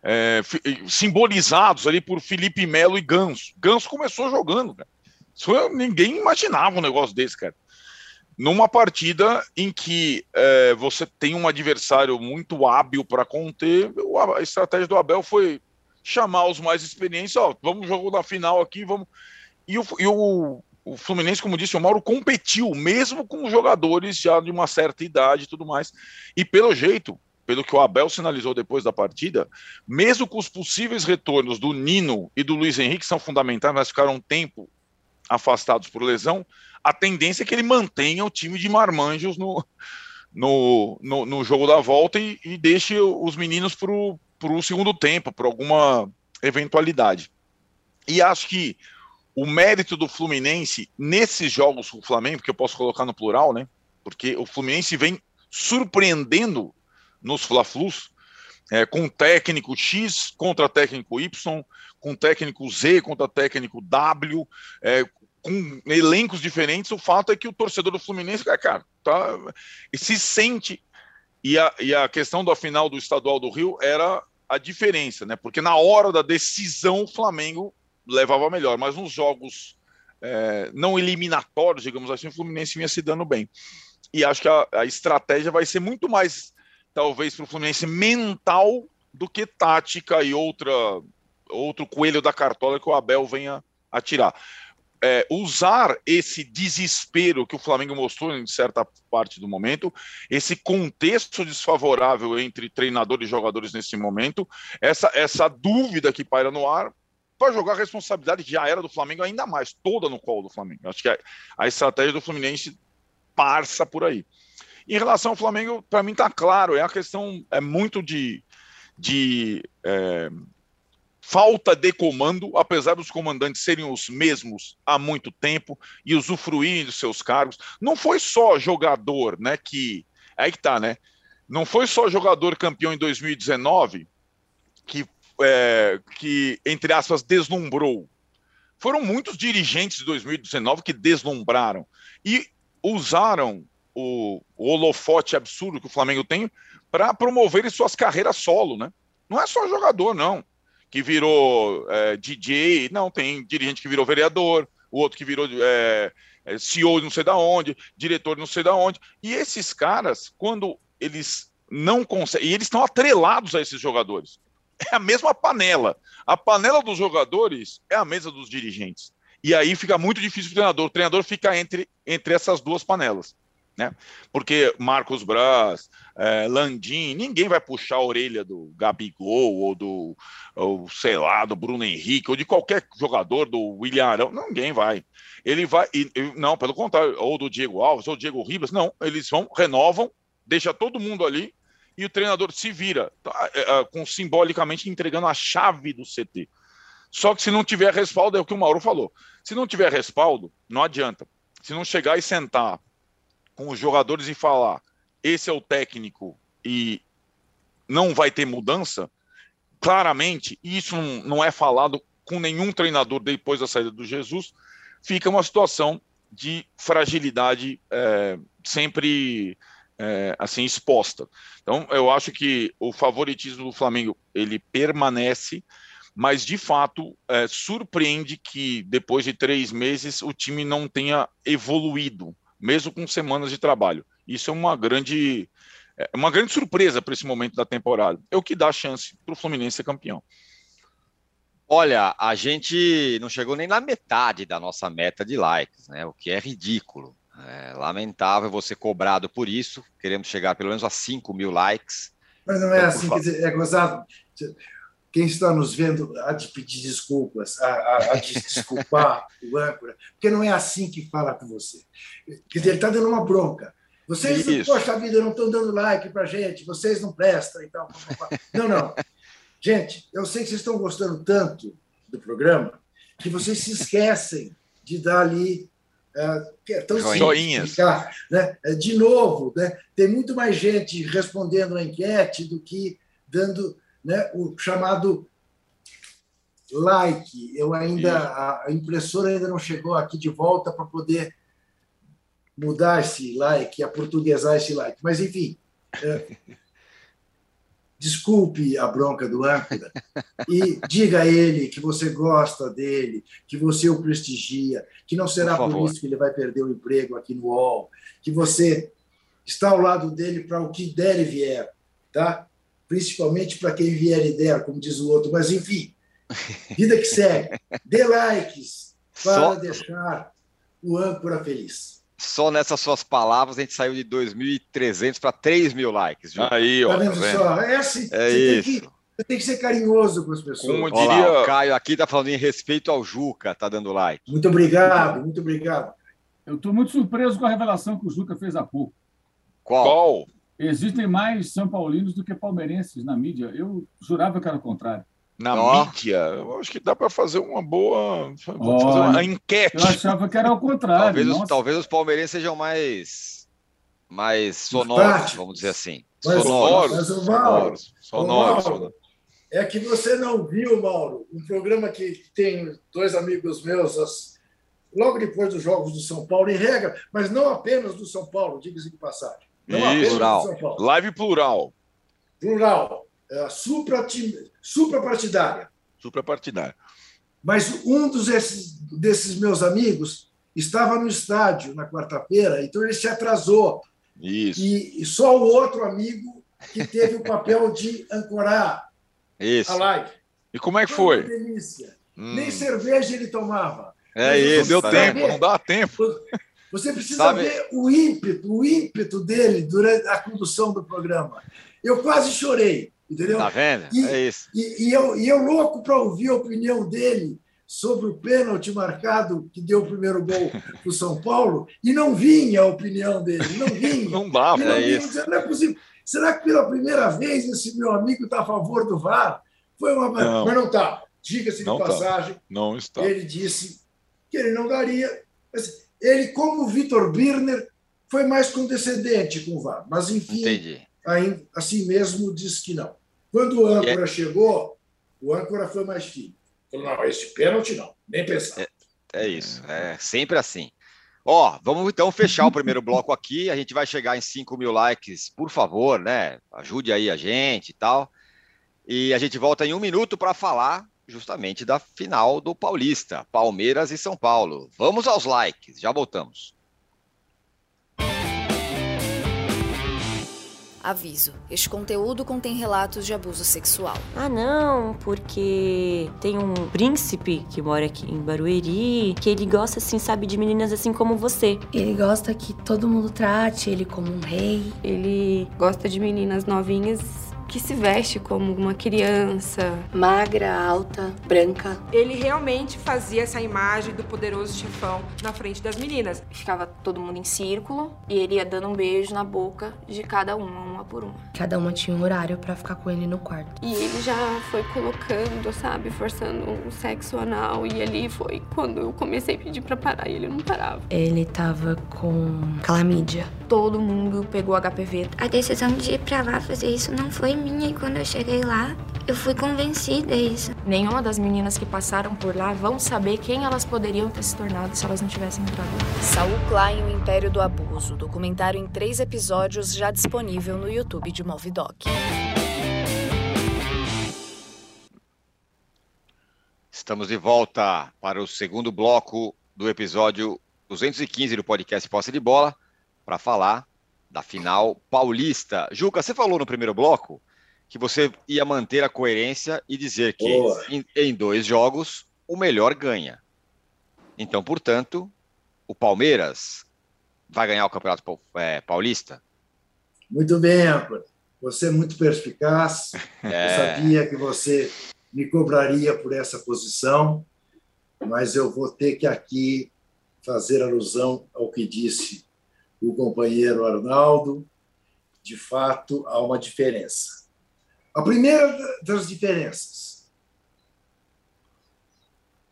É, simbolizados ali por Felipe Melo e Ganso. Ganso começou jogando, cara. Isso, ninguém imaginava um negócio desse, cara. Numa partida em que é, você tem um adversário muito hábil para conter, a estratégia do Abel foi chamar os mais experientes, ó, vamos jogar na final aqui, vamos. E o, e o, o Fluminense, como disse o Mauro, competiu, mesmo com jogadores já de uma certa idade e tudo mais. E pelo jeito, pelo que o Abel sinalizou depois da partida, mesmo com os possíveis retornos do Nino e do Luiz Henrique, que são fundamentais, mas ficaram um tempo afastados por lesão, a tendência é que ele mantenha o time de marmanjos no, no, no, no jogo da volta e, e deixe os meninos para o segundo tempo, por alguma eventualidade. E acho que o mérito do Fluminense nesses jogos com o Flamengo, que eu posso colocar no plural, né? Porque o Fluminense vem surpreendendo nos Fla-Flus, é, com técnico X contra técnico Y, com técnico Z contra técnico W, é, com elencos diferentes. O fato é que o torcedor do Fluminense, cara, tá, se sente. E a, e a questão da final do estadual do Rio era a diferença, né? Porque na hora da decisão o Flamengo levava melhor, mas nos jogos é, não eliminatórios, digamos assim, o Fluminense vinha se dando bem. E acho que a, a estratégia vai ser muito mais, talvez, para o Fluminense mental do que tática e outra outro coelho da cartola que o Abel venha a tirar. É, usar esse desespero que o Flamengo mostrou em certa parte do momento, esse contexto desfavorável entre treinador e jogadores nesse momento, essa, essa dúvida que paira no ar, para jogar a responsabilidade já era do Flamengo ainda mais, toda no colo do Flamengo. Acho que a, a estratégia do Fluminense passa por aí. Em relação ao Flamengo, para mim está claro, é a questão é muito de, de é, falta de comando, apesar dos comandantes serem os mesmos há muito tempo e usufruírem dos seus cargos. Não foi só jogador, né? Que aí que tá, né? Não foi só jogador campeão em 2019 que é, que, entre aspas, deslumbrou. Foram muitos dirigentes de 2019 que deslumbraram e usaram o, o holofote absurdo que o Flamengo tem para promover suas carreiras solo, né? Não é só jogador, não, que virou é, DJ, não, tem dirigente que virou vereador, o outro que virou é, é CEO não sei da onde, diretor não sei da onde. E esses caras, quando eles não conseguem, e eles estão atrelados a esses jogadores é a mesma panela. A panela dos jogadores é a mesa dos dirigentes. E aí fica muito difícil o treinador. O treinador fica entre, entre essas duas panelas. Né? Porque Marcos Braz, é, Landim, ninguém vai puxar a orelha do Gabigol ou do, ou, sei lá, do Bruno Henrique ou de qualquer jogador do William Arão. Ninguém vai. Ele vai, e, não, pelo contrário, ou do Diego Alves ou Diego Ribas, não, eles vão, renovam, deixa todo mundo ali e o treinador se vira, tá, é, é, com simbolicamente entregando a chave do CT. Só que se não tiver respaldo, é o que o Mauro falou. Se não tiver respaldo, não adianta. Se não chegar e sentar com os jogadores e falar, esse é o técnico e não vai ter mudança, claramente, isso não é falado com nenhum treinador depois da saída do Jesus, fica uma situação de fragilidade é, sempre é, assim exposta. Então, eu acho que o favoritismo do Flamengo ele permanece, mas de fato é, surpreende que depois de três meses o time não tenha evoluído, mesmo com semanas de trabalho. Isso é uma grande é uma grande surpresa para esse momento da temporada. É o que dá chance para o Fluminense ser campeão. Olha, a gente não chegou nem na metade da nossa meta de likes, né? O que é ridículo. É lamentável você cobrado por isso. Queremos chegar pelo menos a 5 mil likes. Mas não é então, assim, quer dizer, é gozado. Quem está nos vendo há de pedir desculpas, há, de desculpar o âncora, porque não é assim que fala com você. Quer dizer, ele está dando uma bronca. Vocês, Isso. poxa vida, não estão dando like para gente, vocês não prestam e tal. Não, não. Gente, eu sei que vocês estão gostando tanto do programa que vocês se esquecem de dar ali é, é tão Joinhas. né? É, de novo, né? tem muito mais gente respondendo a enquete do que dando né, o chamado like. Eu ainda a impressora ainda não chegou aqui de volta para poder mudar esse like, aportuguesar esse like. Mas enfim, é, *laughs* desculpe a bronca do âncora e diga a ele que você gosta dele, que você o prestigia, que não será por, por isso que ele vai perder o emprego aqui no UOL, que você está ao lado dele para o que der e vier, tá? Principalmente para quem vier e der, como diz o outro, mas enfim, vida que segue. *laughs* Dê likes para Só... deixar o âncora feliz. Só nessas suas palavras a gente saiu de 2.300 para 3 mil likes. Viu? Aí, ó. Tá vendo tá só? É assim. É isso. Tem que, tem que ser carinhoso com as pessoas. Como diria... Olá, o Caio aqui está falando em respeito ao Juca, tá dando like. Muito obrigado, muito obrigado. Eu estou muito surpreso com a revelação que o Juca fez há pouco. Qual? Qual? Existem mais São Paulinos do que palmeirenses na mídia. Eu jurava que era o contrário. Na Ó. mídia? Eu acho que dá para fazer uma boa. Olha, fazer uma enquete. Eu achava que era ao contrário. Talvez os, talvez os palmeirenses sejam mais, mais sonoros, vamos dizer assim. Mas- Sonoros. mas o Mauro, Sonoros. Sonoros. Mauro, sonoros. É que você não viu, Mauro, um programa que tem dois amigos meus, as- logo depois dos Jogos do São Paulo, em regra, mas não apenas do São Paulo, diga-se de passagem. Isso. Plural. Live plural. Plural. É, Suprapartidária. Suprapartidário. Mas um dos esses, desses meus amigos estava no estádio na quarta-feira, então ele se atrasou. Isso. E, e só o outro amigo que teve o papel de ancorar Isso. a live. E como é que Uma foi? delícia. Hum. Nem cerveja ele tomava. É isso. Deu tempo, não dá tempo. Você precisa Sabe- ver o ímpeto, o ímpeto dele durante a condução do programa. Eu quase chorei, entendeu? Tá vendo? E- É isso. E, e eu, e eu louco para ouvir a opinião dele sobre o pênalti marcado que deu o primeiro gol para o São Paulo, e não vinha a opinião dele, não vinha. *laughs* Não. E não é vinha, isso. não é possível. Será que pela primeira vez esse meu amigo está a favor do VAR? Foi uma. Não. Mas não está. Diga-se de Não tá. passagem, Não está. ele disse que ele não daria. Ele, como o Vitor Birner, foi mais condescendente com o VAR. Mas, enfim, Entendi. ainda, assim mesmo disse que não. Quando o âncora chegou, o âncora foi mais firme. Falou, não, esse pênalti não, nem pensar. É isso. É sempre assim. Ó, vamos então fechar o primeiro *laughs* bloco aqui. A gente vai chegar em 5 mil likes, por favor, né? Ajude aí a gente e tal. E a gente volta em um minuto para falar justamente da final do Paulista, Palmeiras e São Paulo. Vamos aos likes, já voltamos. Aviso: este conteúdo contém relatos de abuso sexual. Ah, não, porque tem um príncipe que mora aqui em Barueri, que ele gosta, assim, sabe, de meninas assim como você. Ele gosta que todo mundo trate ele como um rei. Ele gosta de meninas novinhas que se veste como uma criança. Magra, alta, branca. Ele realmente fazia essa imagem do poderoso chefão na frente das meninas. Ficava todo mundo em círculo e ele ia dando um beijo na boca de cada uma, uma por uma. Cada uma tinha um horário pra ficar com ele no quarto. E ele já foi colocando, sabe, forçando um sexo anal. E ali foi quando eu comecei a pedir pra parar e ele não parava. Ele tava com calamídia. Todo mundo pegou HPV. A decisão de ir pra lá fazer isso não foi minha e quando eu cheguei lá, eu fui convencida isso. Nenhuma das meninas que passaram por lá vão saber quem elas poderiam ter se tornado se elas não tivessem entrado lá. Saul Klein, o Império do Abuso, documentário em três episódios já disponível no YouTube de Movidoc. Estamos de volta para o segundo bloco do episódio 215 do podcast Posse de Bola para falar da final paulista. Juca, você falou no primeiro bloco que você ia manter a coerência e dizer que em, em dois jogos o melhor ganha. Então, portanto, o Palmeiras vai ganhar o Campeonato é, Paulista? Muito bem, âncora. Você é muito perspicaz. *laughs* Eu É, sabia que você me cobraria por essa posição, mas eu vou ter que aqui fazer alusão ao que disse o companheiro Arnaldo. De fato, há uma diferença. A primeira das diferenças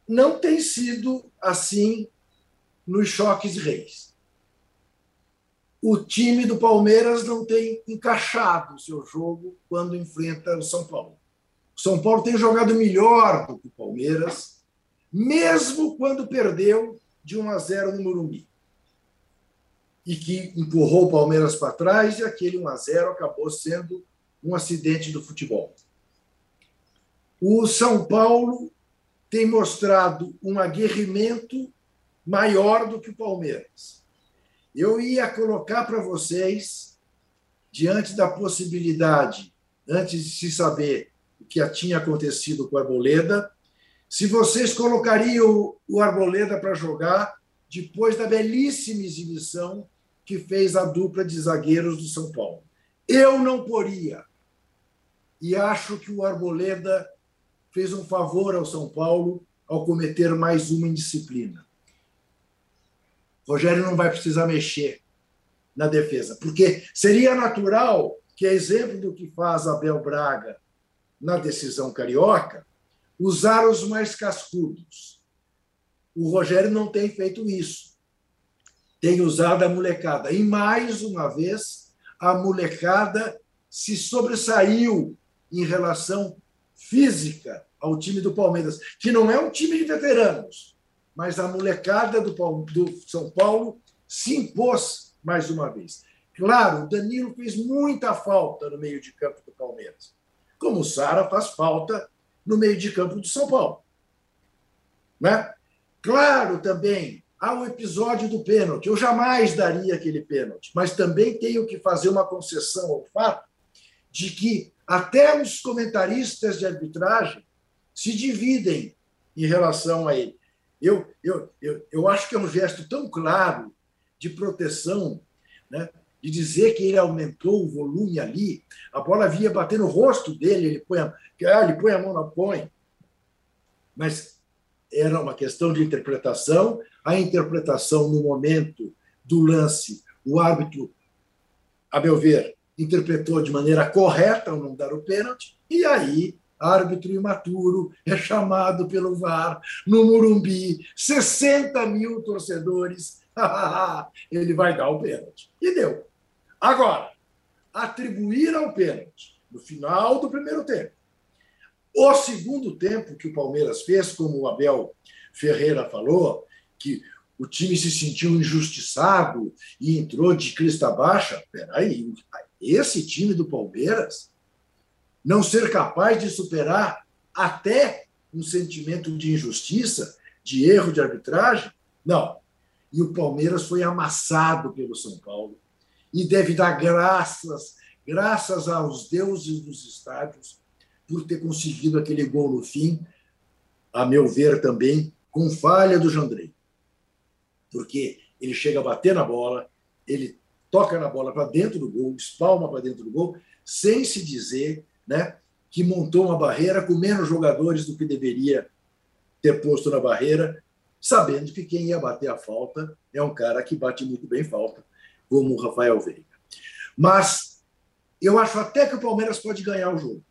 não tem sido assim nos choques reis. O time do Palmeiras não tem encaixado o seu jogo quando enfrenta o São Paulo. O São Paulo tem jogado melhor do que o Palmeiras, mesmo quando perdeu de 1 a 0 no Morumbi. E que empurrou o Palmeiras para trás e aquele 1 a 0 acabou sendo um acidente do futebol. O São Paulo tem mostrado um aguerrimento maior do que o Palmeiras. Eu ia colocar para vocês, diante da possibilidade, antes de se saber o que tinha acontecido com o Arboleda, se vocês colocariam o Arboleda para jogar depois da belíssima exibição que fez a dupla de zagueiros do São Paulo. Eu não poria. E acho que o Arboleda fez um favor ao São Paulo ao cometer mais uma indisciplina. Rogério não vai precisar mexer. na defesa, porque seria natural que, a exemplo do que faz Abel Braga na decisão carioca, usar os mais cascudos. O Rogério não tem feito isso. Tem usado a molecada. E mais uma vez, a molecada se sobressaiu em relação física ao time do Palmeiras, que não é um time de veteranos, mas a molecada do, do São Paulo se impôs mais uma vez. Claro, o Danilo fez muita falta no meio de campo do Palmeiras, como o Sara faz falta no meio de campo do São Paulo. Né? Claro, também há o episódio do pênalti. Eu jamais daria aquele pênalti, mas também tenho que fazer uma concessão ao fato de que até os comentaristas de arbitragem se dividem em relação a ele. Eu, eu, eu, eu acho que é um gesto tão claro de proteção, né? de dizer que ele aumentou o volume ali, a bola vinha bater no rosto dele, ele põe a, ah, ele põe a mão na põe. Mas era uma questão de interpretação. A interpretação no momento do lance, o árbitro, a meu ver, interpretou de maneira correta ao não dar o pênalti, e aí árbitro imaturo é chamado pelo VAR no Murumbi, 60 mil torcedores, *laughs* ele vai dar o pênalti. E deu. Agora, atribuir ao pênalti no final do primeiro tempo. O segundo tempo que o Palmeiras fez, como o Abel Ferreira falou, que o time se sentiu injustiçado e entrou de crista baixa. Peraí, esse time do Palmeiras não ser capaz de superar até um sentimento de injustiça, de erro de arbitragem? Não. E o Palmeiras foi amassado pelo São Paulo e deve dar graças, graças aos deuses dos estádios por ter conseguido aquele gol no fim, a meu ver também com falha do Jandrei. Porque ele chega a bater na bola, ele toca na bola para dentro do gol, espalma para dentro do gol, sem se dizer né, que montou uma barreira com menos jogadores do que deveria ter posto na barreira, sabendo que quem ia bater a falta é um cara que bate muito bem falta, como o Rafael Veiga. Mas eu acho até que o Palmeiras pode ganhar o jogo.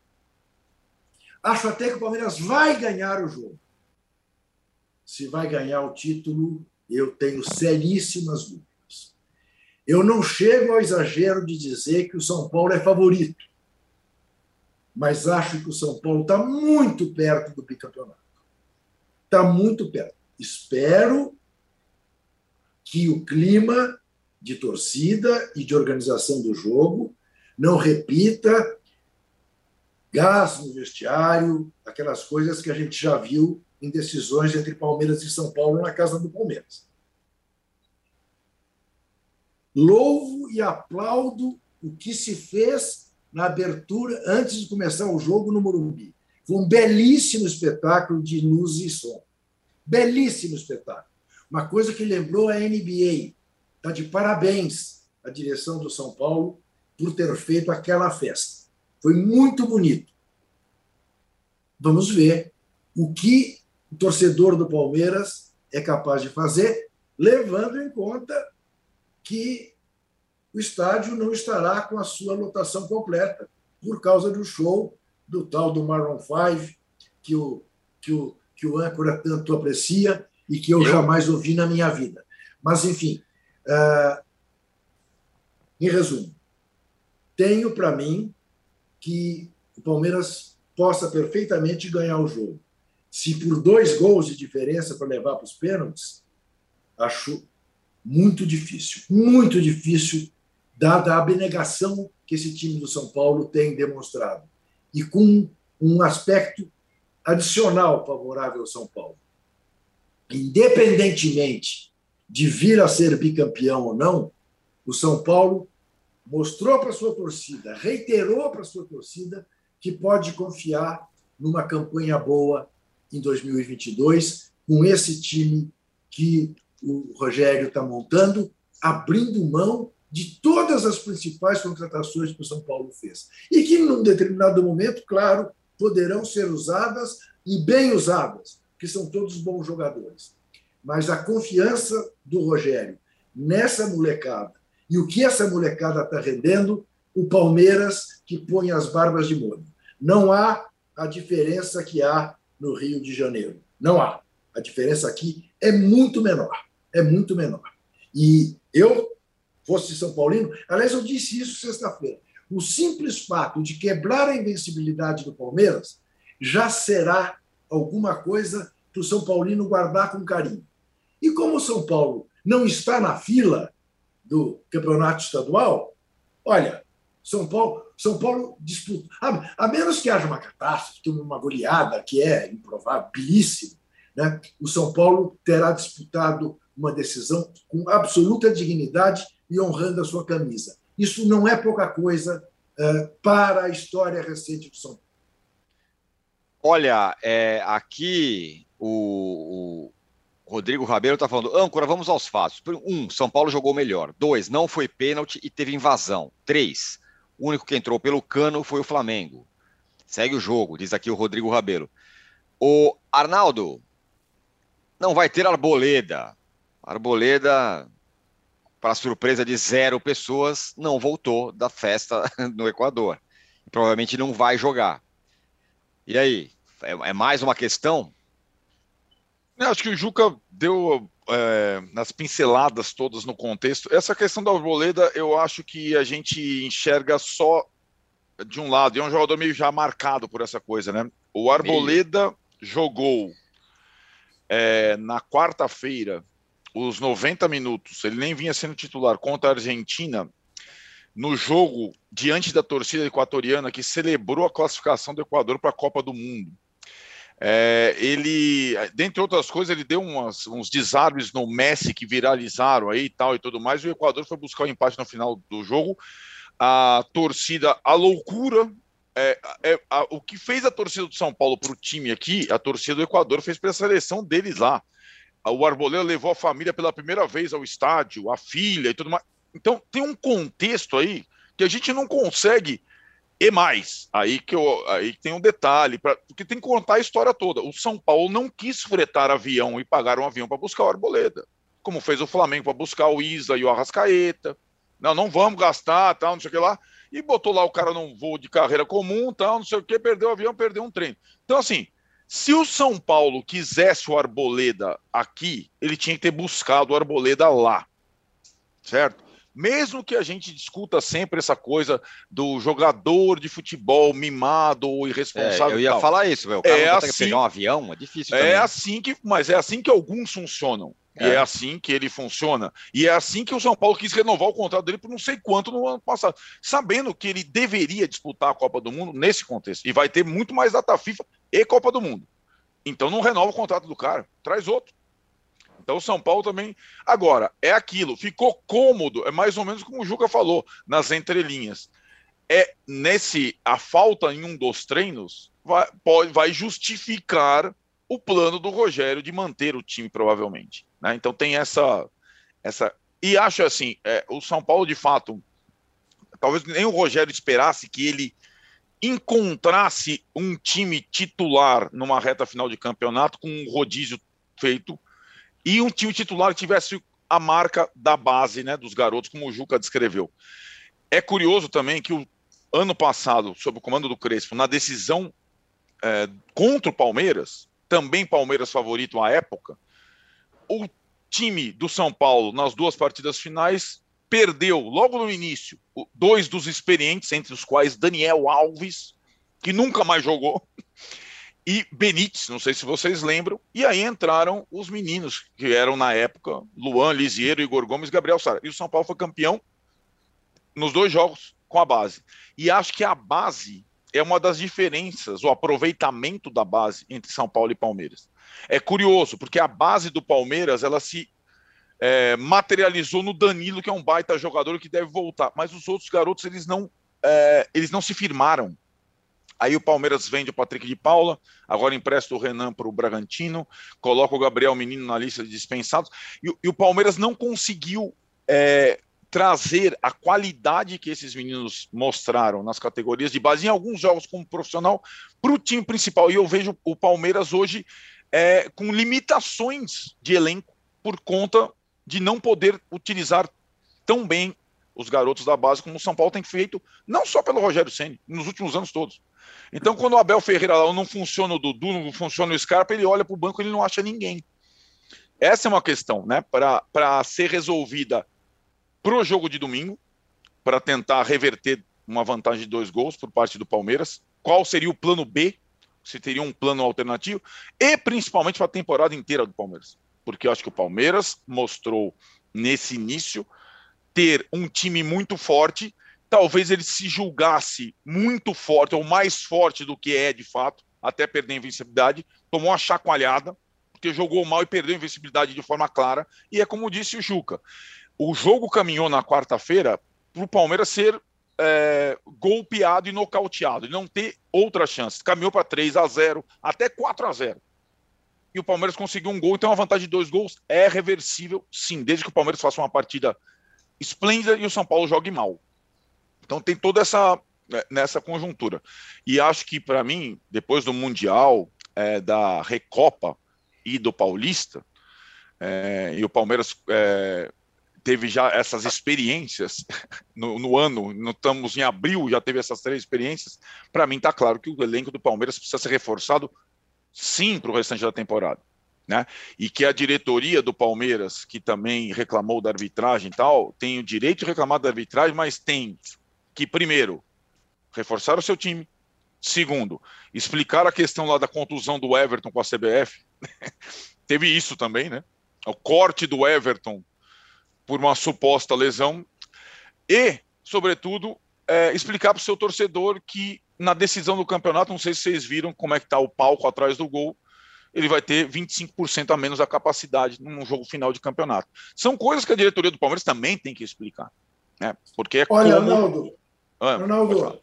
Acho até que o Palmeiras vai ganhar o jogo. Se vai ganhar o título, eu tenho seríssimas dúvidas. Eu não chego ao exagero de dizer que o São Paulo é favorito, mas acho que o São Paulo está muito perto do bicampeonato. Está muito perto. Espero que o clima de torcida e de organização do jogo não repita gás no vestiário, aquelas coisas que a gente já viu em decisões entre Palmeiras e São Paulo na casa do Palmeiras. Louvo e aplaudo o que se fez na abertura, antes de começar o jogo no Morumbi. Foi um belíssimo espetáculo de luz e som. Belíssimo espetáculo. Uma coisa que lembrou a NBA. Está de parabéns a direção do São Paulo por ter feito aquela festa. Foi muito bonito. Vamos ver o que o torcedor do Palmeiras é capaz de fazer, levando em conta que o estádio não estará com a sua lotação completa, por causa do show do tal do Marlon Five, que o, que o, que o âncora tanto aprecia e que eu, eu... jamais ouvi na minha vida. Mas, enfim, uh, em resumo, tenho para mim que o Palmeiras possa perfeitamente ganhar o jogo. Se por dois gols de diferença para levar para os pênaltis, acho muito difícil, muito difícil, dada a abnegação que esse time do São Paulo tem demonstrado. E com um aspecto adicional favorável ao São Paulo. Independentemente de vir a ser bicampeão ou não, o São Paulo mostrou para sua torcida, reiterou para sua torcida que pode confiar numa campanha boa em 2022 com esse time que o Rogério está montando, abrindo mão de todas as principais contratações que o São Paulo fez. E que, num determinado momento, claro, poderão ser usadas e bem usadas, que são todos bons jogadores. Mas a confiança do Rogério nessa molecada E o que essa molecada está rendendo? O Palmeiras que põe as barbas de molho. Não há a diferença que há no Rio de Janeiro. Não há. A diferença aqui é muito menor. É muito menor. E eu fosse São Paulino, aliás, eu disse isso sexta-feira. O simples fato de quebrar a invencibilidade do Palmeiras já será alguma coisa para o São Paulino guardar com carinho. E como o São Paulo não está na fila do campeonato estadual, olha, São Paulo, São Paulo disputa. A, a menos que haja uma catástrofe, uma goleada que é improvabilíssimo, né? o São Paulo terá disputado uma decisão com absoluta dignidade e honrando a sua camisa. Isso não é pouca coisa uh, para a história recente do São Paulo. Olha, é, aqui o, o Rodrigo Rabelo está falando, âncora, vamos aos fatos. Um, São Paulo jogou melhor. Dois, não foi pênalti e teve invasão. Três, o único que entrou pelo cano foi o Flamengo. Segue o jogo, diz aqui o Rodrigo Rabelo. O Arnaldo, não vai ter arboleda. Arboleda, para surpresa de zero pessoas, não voltou da festa *laughs* no Equador. Provavelmente não vai jogar. E aí, é, é mais uma questão? Eu acho que o Juca deu é, nas pinceladas todas no contexto. Essa questão da Arboleda, eu acho que a gente enxerga só de um lado, e é um jogador meio já marcado por essa coisa, né? O Arboleda meio. jogou é, na quarta-feira os 90 minutos, ele nem vinha sendo titular contra a Argentina, no jogo diante da torcida equatoriana que celebrou a classificação do Equador para a Copa do Mundo. É, ele, dentre outras coisas, ele deu umas, uns desarmes no Messi que viralizaram aí e tal e tudo mais. E o Equador foi buscar o empate no final do jogo. A torcida, a loucura. É, é a, o que fez a torcida do São Paulo para o time aqui, a torcida do Equador fez para a seleção deles lá. O Arboleda levou a família pela primeira vez ao estádio, a filha e tudo mais. Então, tem um contexto aí que a gente não consegue e mais. Aí que eu, aí tem um detalhe, pra, porque tem que contar a história toda. O São Paulo não quis fretar avião e pagar um avião para buscar o Arboleda, como fez o Flamengo para buscar o Isa e o Arrascaeta. Não, não vamos gastar, tal, não sei o que lá. E botou lá o cara num voo de carreira comum, tal, não sei o que, perdeu o avião, perdeu um treino. Então, assim, se o São Paulo quisesse o Arboleda aqui, ele tinha que ter buscado o Arboleda lá. Certo? Mesmo que a gente discuta sempre essa coisa do jogador de futebol mimado ou irresponsável. É, eu ia falar isso, meu. O cara é não assim, pegar um avião, é difícil. É também. assim que, mas é assim que alguns funcionam. É. E é assim que ele funciona. E é assim que o São Paulo quis renovar o contrato dele por não sei quanto no ano passado, sabendo que ele deveria disputar a Copa do Mundo nesse contexto. E vai ter muito mais data FIFA e Copa do Mundo. Então não renova o contrato do cara, traz outro. Então o São Paulo também. Agora, é aquilo, ficou cômodo, é mais ou menos como o Juca falou, nas entrelinhas. É nesse. A falta em um dos treinos vai, pode, vai justificar o plano do Rogério de manter o time, provavelmente. Né? Então tem essa. essa E acho assim, é, o São Paulo, de fato, talvez nem o Rogério esperasse que ele encontrasse um time titular numa reta final de campeonato com um rodízio feito e um time titular tivesse a marca da base, né, dos garotos, como o Juca descreveu. É curioso também que o ano passado, sob o comando do Crespo, na decisão é, contra o Palmeiras, também Palmeiras favorito à época, o time do São Paulo, nas duas partidas finais, perdeu logo no início dois dos experientes, entre os quais Daniel Alves, que nunca mais jogou, *laughs* e Benítez, não sei se vocês lembram, e aí entraram os meninos que eram na época Luan, Lisiero, Igor Gomes, Gabriel Sara. E o São Paulo foi campeão nos dois jogos com a base. E acho que a base é uma das diferenças, o aproveitamento da base entre São Paulo e Palmeiras. É curioso, porque a base do Palmeiras ela se é, materializou no Danilo, que é um baita jogador que deve voltar, mas os outros garotos eles não, é, eles não se firmaram Aí o Palmeiras vende o Patrick de Paula, agora empresta o Renan para o Bragantino, coloca o Gabriel Menino na lista de dispensados. E, e o Palmeiras não conseguiu é, trazer a qualidade que esses meninos mostraram nas categorias de base, em alguns jogos como profissional, para o time principal. E eu vejo o Palmeiras hoje é, com limitações de elenco por conta de não poder utilizar tão bem os garotos da base, como o São Paulo tem feito, não só pelo Rogério Senni, nos últimos anos todos. Então, quando o Abel Ferreira lá não funciona o Dudu, não funciona o Scarpa, ele olha para o banco e ele não acha ninguém. Essa é uma questão, né, para ser resolvida para o jogo de domingo, para tentar reverter uma vantagem de dois gols por parte do Palmeiras. Qual seria o plano B? Se teria um plano alternativo, e principalmente para a temporada inteira do Palmeiras. Porque eu acho que o Palmeiras mostrou nesse início ter um time muito forte. Talvez ele se julgasse muito forte, ou mais forte do que é de fato, até perder a invencibilidade. Tomou uma chacoalhada, porque jogou mal e perdeu a invencibilidade de forma clara. E é como disse o Juca: o jogo caminhou na quarta-feira para o Palmeiras ser é, golpeado e nocauteado, e não ter outra chance. Caminhou para 3 a 0 até 4 a 0 E o Palmeiras conseguiu um gol, então uma vantagem de dois gols é reversível, sim, desde que o Palmeiras faça uma partida esplêndida e o São Paulo jogue mal. Então tem toda essa né, nessa conjuntura. E acho que para mim, depois do Mundial, é, da Recopa e do Paulista, é, e o Palmeiras é, teve já essas experiências *laughs* no, no ano, no, estamos em abril, já teve essas três experiências. Para mim, está claro que o elenco do Palmeiras precisa ser reforçado sim para o restante da temporada. Né? E que a diretoria do Palmeiras, que também reclamou da arbitragem e tal, tem o direito de reclamar da arbitragem, mas tem que, primeiro, reforçar o seu time. Segundo, explicar a questão lá da contusão do Everton com a CBF. *laughs* Teve isso também, né? O corte do Everton por uma suposta lesão e, sobretudo, é, explicar para o seu torcedor que na decisão do campeonato, não sei se vocês viram como é que está o palco atrás do gol, ele vai ter 25% a menos da capacidade num jogo final de campeonato. São coisas que a diretoria do Palmeiras também tem que explicar. Né? Porque é Olha, como... Ronaldo, ah, Ronaldo uh,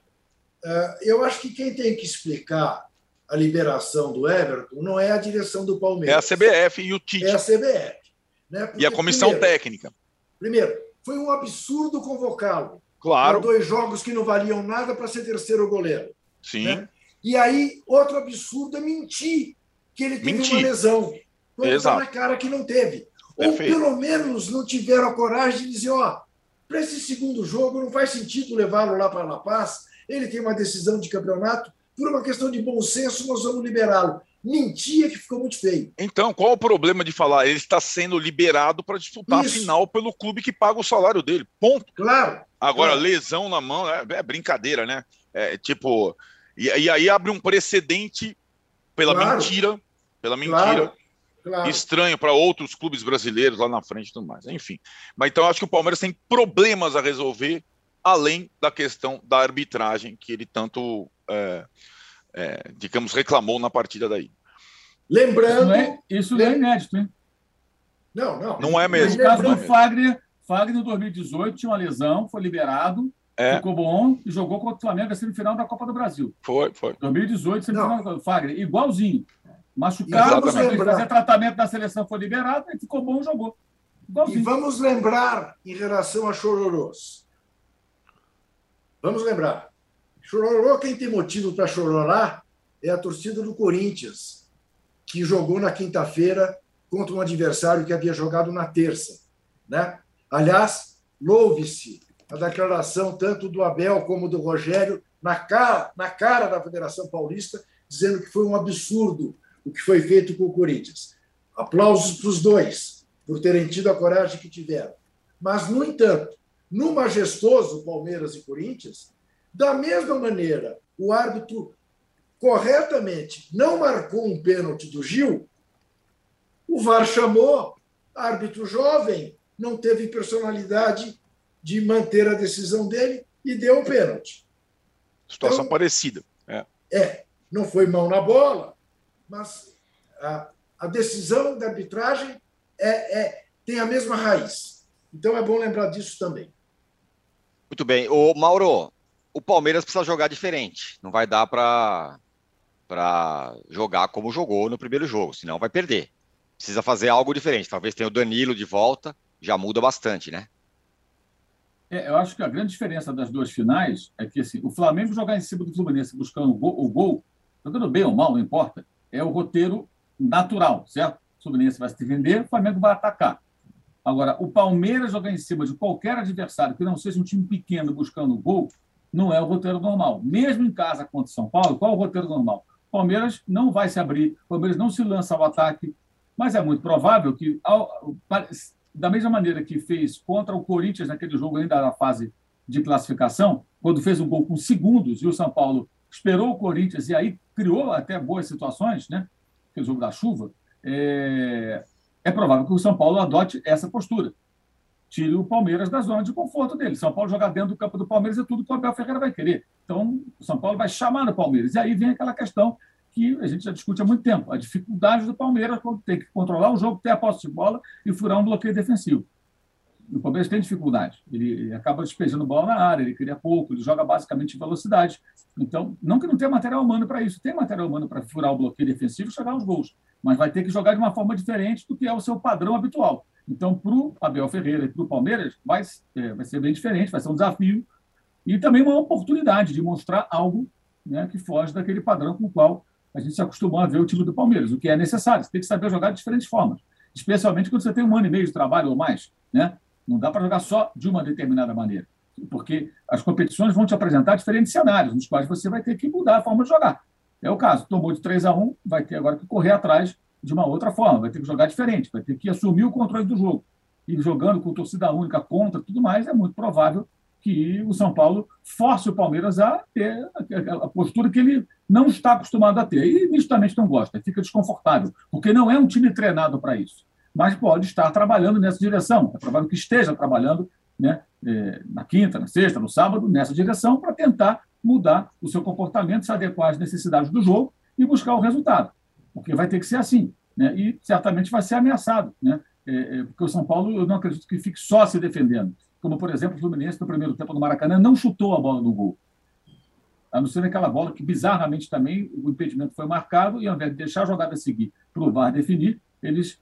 eu acho que quem tem que explicar a liberação do Everton não é a direção do Palmeiras. É a CBF e o Tite. É a CBF. Né? Porque, e a comissão primeiro, técnica. Primeiro, foi um absurdo convocá-lo. Claro. dois jogos que não valiam nada para ser terceiro goleiro. Sim. Né? E aí, outro absurdo é mentir que ele teve mentir. uma lesão. Quando está na cara que não teve. Perfeito. Ou pelo menos não tiveram a coragem de dizer, ó, para esse segundo jogo não faz sentido levá-lo lá para La Paz. Ele tem uma decisão de campeonato. Por uma questão de bom senso, nós vamos liberá-lo mentia que ficou muito feio. Então, qual o problema de falar? Ele está sendo liberado para disputar Isso. a final pelo clube que paga o salário dele. Ponto. Claro. Agora, claro. lesão na mão é, é brincadeira, né? É tipo. E, e, aí abre um precedente pela claro. mentira. Pela mentira. Claro. Estranho para outros clubes brasileiros lá na frente e tudo mais. Enfim. Mas então acho que o Palmeiras tem problemas a resolver, além da questão da arbitragem que ele tanto. É, é, digamos, reclamou na partida daí. Lembrando. Isso não é, isso não é inédito, hein? Não, não. Não é mesmo. No caso do Fagner, Fagner, em 2018, tinha uma lesão, foi liberado, é. ficou bom e jogou contra o Flamengo na semifinal da Copa do Brasil. Foi, foi. 2018, semifinal do Fagner, igualzinho. Machucado, fazer tratamento da seleção foi liberado, ele ficou bom e jogou. Igualzinho. E vamos lembrar em relação a Chororôs. Vamos lembrar. Chororô, quem tem motivo para chorar é a torcida do Corinthians, que jogou na quinta-feira contra um adversário que havia jogado na terça. Né? Aliás, louve-se a declaração tanto do Abel como do Rogério na cara, na cara da Federação Paulista, dizendo que foi um absurdo o que foi feito com o Corinthians. Aplausos para os dois, por terem tido a coragem que tiveram. Mas, no entanto, no majestoso Palmeiras e Corinthians, da mesma maneira, o árbitro corretamente não marcou um pênalti do Gil, o VAR chamou, árbitro jovem, não teve personalidade de manter a decisão dele e deu o pênalti. Situação então, parecida. É. é, não foi mão na bola, mas a, a decisão da arbitragem é, é, tem a mesma raiz. Então é bom lembrar disso também. Muito bem. O Mauro, o Palmeiras precisa jogar diferente. Não vai dar para para jogar como jogou no primeiro jogo, senão vai perder. Precisa fazer algo diferente. Talvez tenha o Danilo de volta, já muda bastante, né? É, eu acho que a grande diferença das duas finais é que assim, o Flamengo jogar em cima do Fluminense buscando o gol, o gol, jogando bem ou mal, não importa, é o roteiro natural, certo? O Fluminense vai se defender, o Flamengo vai atacar. Agora, o Palmeiras jogar em cima de qualquer adversário que não seja um time pequeno buscando gol, não é o roteiro normal. Mesmo em casa contra São Paulo, qual é o roteiro normal? O Palmeiras não vai se abrir, o Palmeiras não se lança ao ataque, mas é muito provável que, ao, da mesma maneira que fez contra o Corinthians naquele jogo ainda na fase de classificação, quando fez um gol com segundos e o São Paulo esperou o Corinthians e aí criou até boas situações, né? Aquele jogo da chuva, é, é provável que o São Paulo adote essa postura. Tire o Palmeiras da zona de conforto dele. São Paulo jogar dentro do campo do Palmeiras é tudo que o Abel Ferreira vai querer. Então, o São Paulo vai chamar no Palmeiras. E aí vem aquela questão que a gente já discute há muito tempo: a dificuldade do Palmeiras quando tem que controlar o jogo, ter a posse de bola e furar um bloqueio defensivo. O Palmeiras tem dificuldade. Ele, ele acaba despejando bola na área, ele cria pouco, ele joga basicamente em velocidade. Então, não que não tenha material humano para isso, tem material humano para furar o bloqueio defensivo e chegar aos gols, mas vai ter que jogar de uma forma diferente do que é o seu padrão habitual. Então, para o Abel Ferreira e para o Palmeiras, vai, é, vai ser bem diferente, vai ser um desafio e também uma oportunidade de mostrar algo né, que foge daquele padrão com o qual a gente se acostumou a ver o time do Palmeiras, o que é necessário. Você tem que saber jogar de diferentes formas, especialmente quando você tem um ano e meio de trabalho ou mais. Né? Não dá para jogar só de uma determinada maneira, porque as competições vão te apresentar diferentes cenários, nos quais você vai ter que mudar a forma de jogar. É o caso, tomou de 3 a 1 vai ter agora que correr atrás de uma outra forma, vai ter que jogar diferente, vai ter que assumir o controle do jogo. E jogando com torcida única contra tudo mais, é muito provável que o São Paulo force o Palmeiras a ter a postura que ele não está acostumado a ter. E nitidamente não gosta, fica desconfortável, porque não é um time treinado para isso. Mas pode estar trabalhando nessa direção. É provável que esteja trabalhando né, é, na quinta, na sexta, no sábado, nessa direção, para tentar mudar o seu comportamento, se adequar às necessidades do jogo e buscar o resultado. Porque vai ter que ser assim. Né? E certamente vai ser ameaçado. Né? É, é, porque o São Paulo, eu não acredito que fique só se defendendo como, por exemplo, o Fluminense, no primeiro tempo no Maracanã, não chutou a bola no gol. A não ser aquela bola que, bizarramente, também o impedimento foi marcado e, ao invés de deixar a jogada seguir para o VAR definir, eles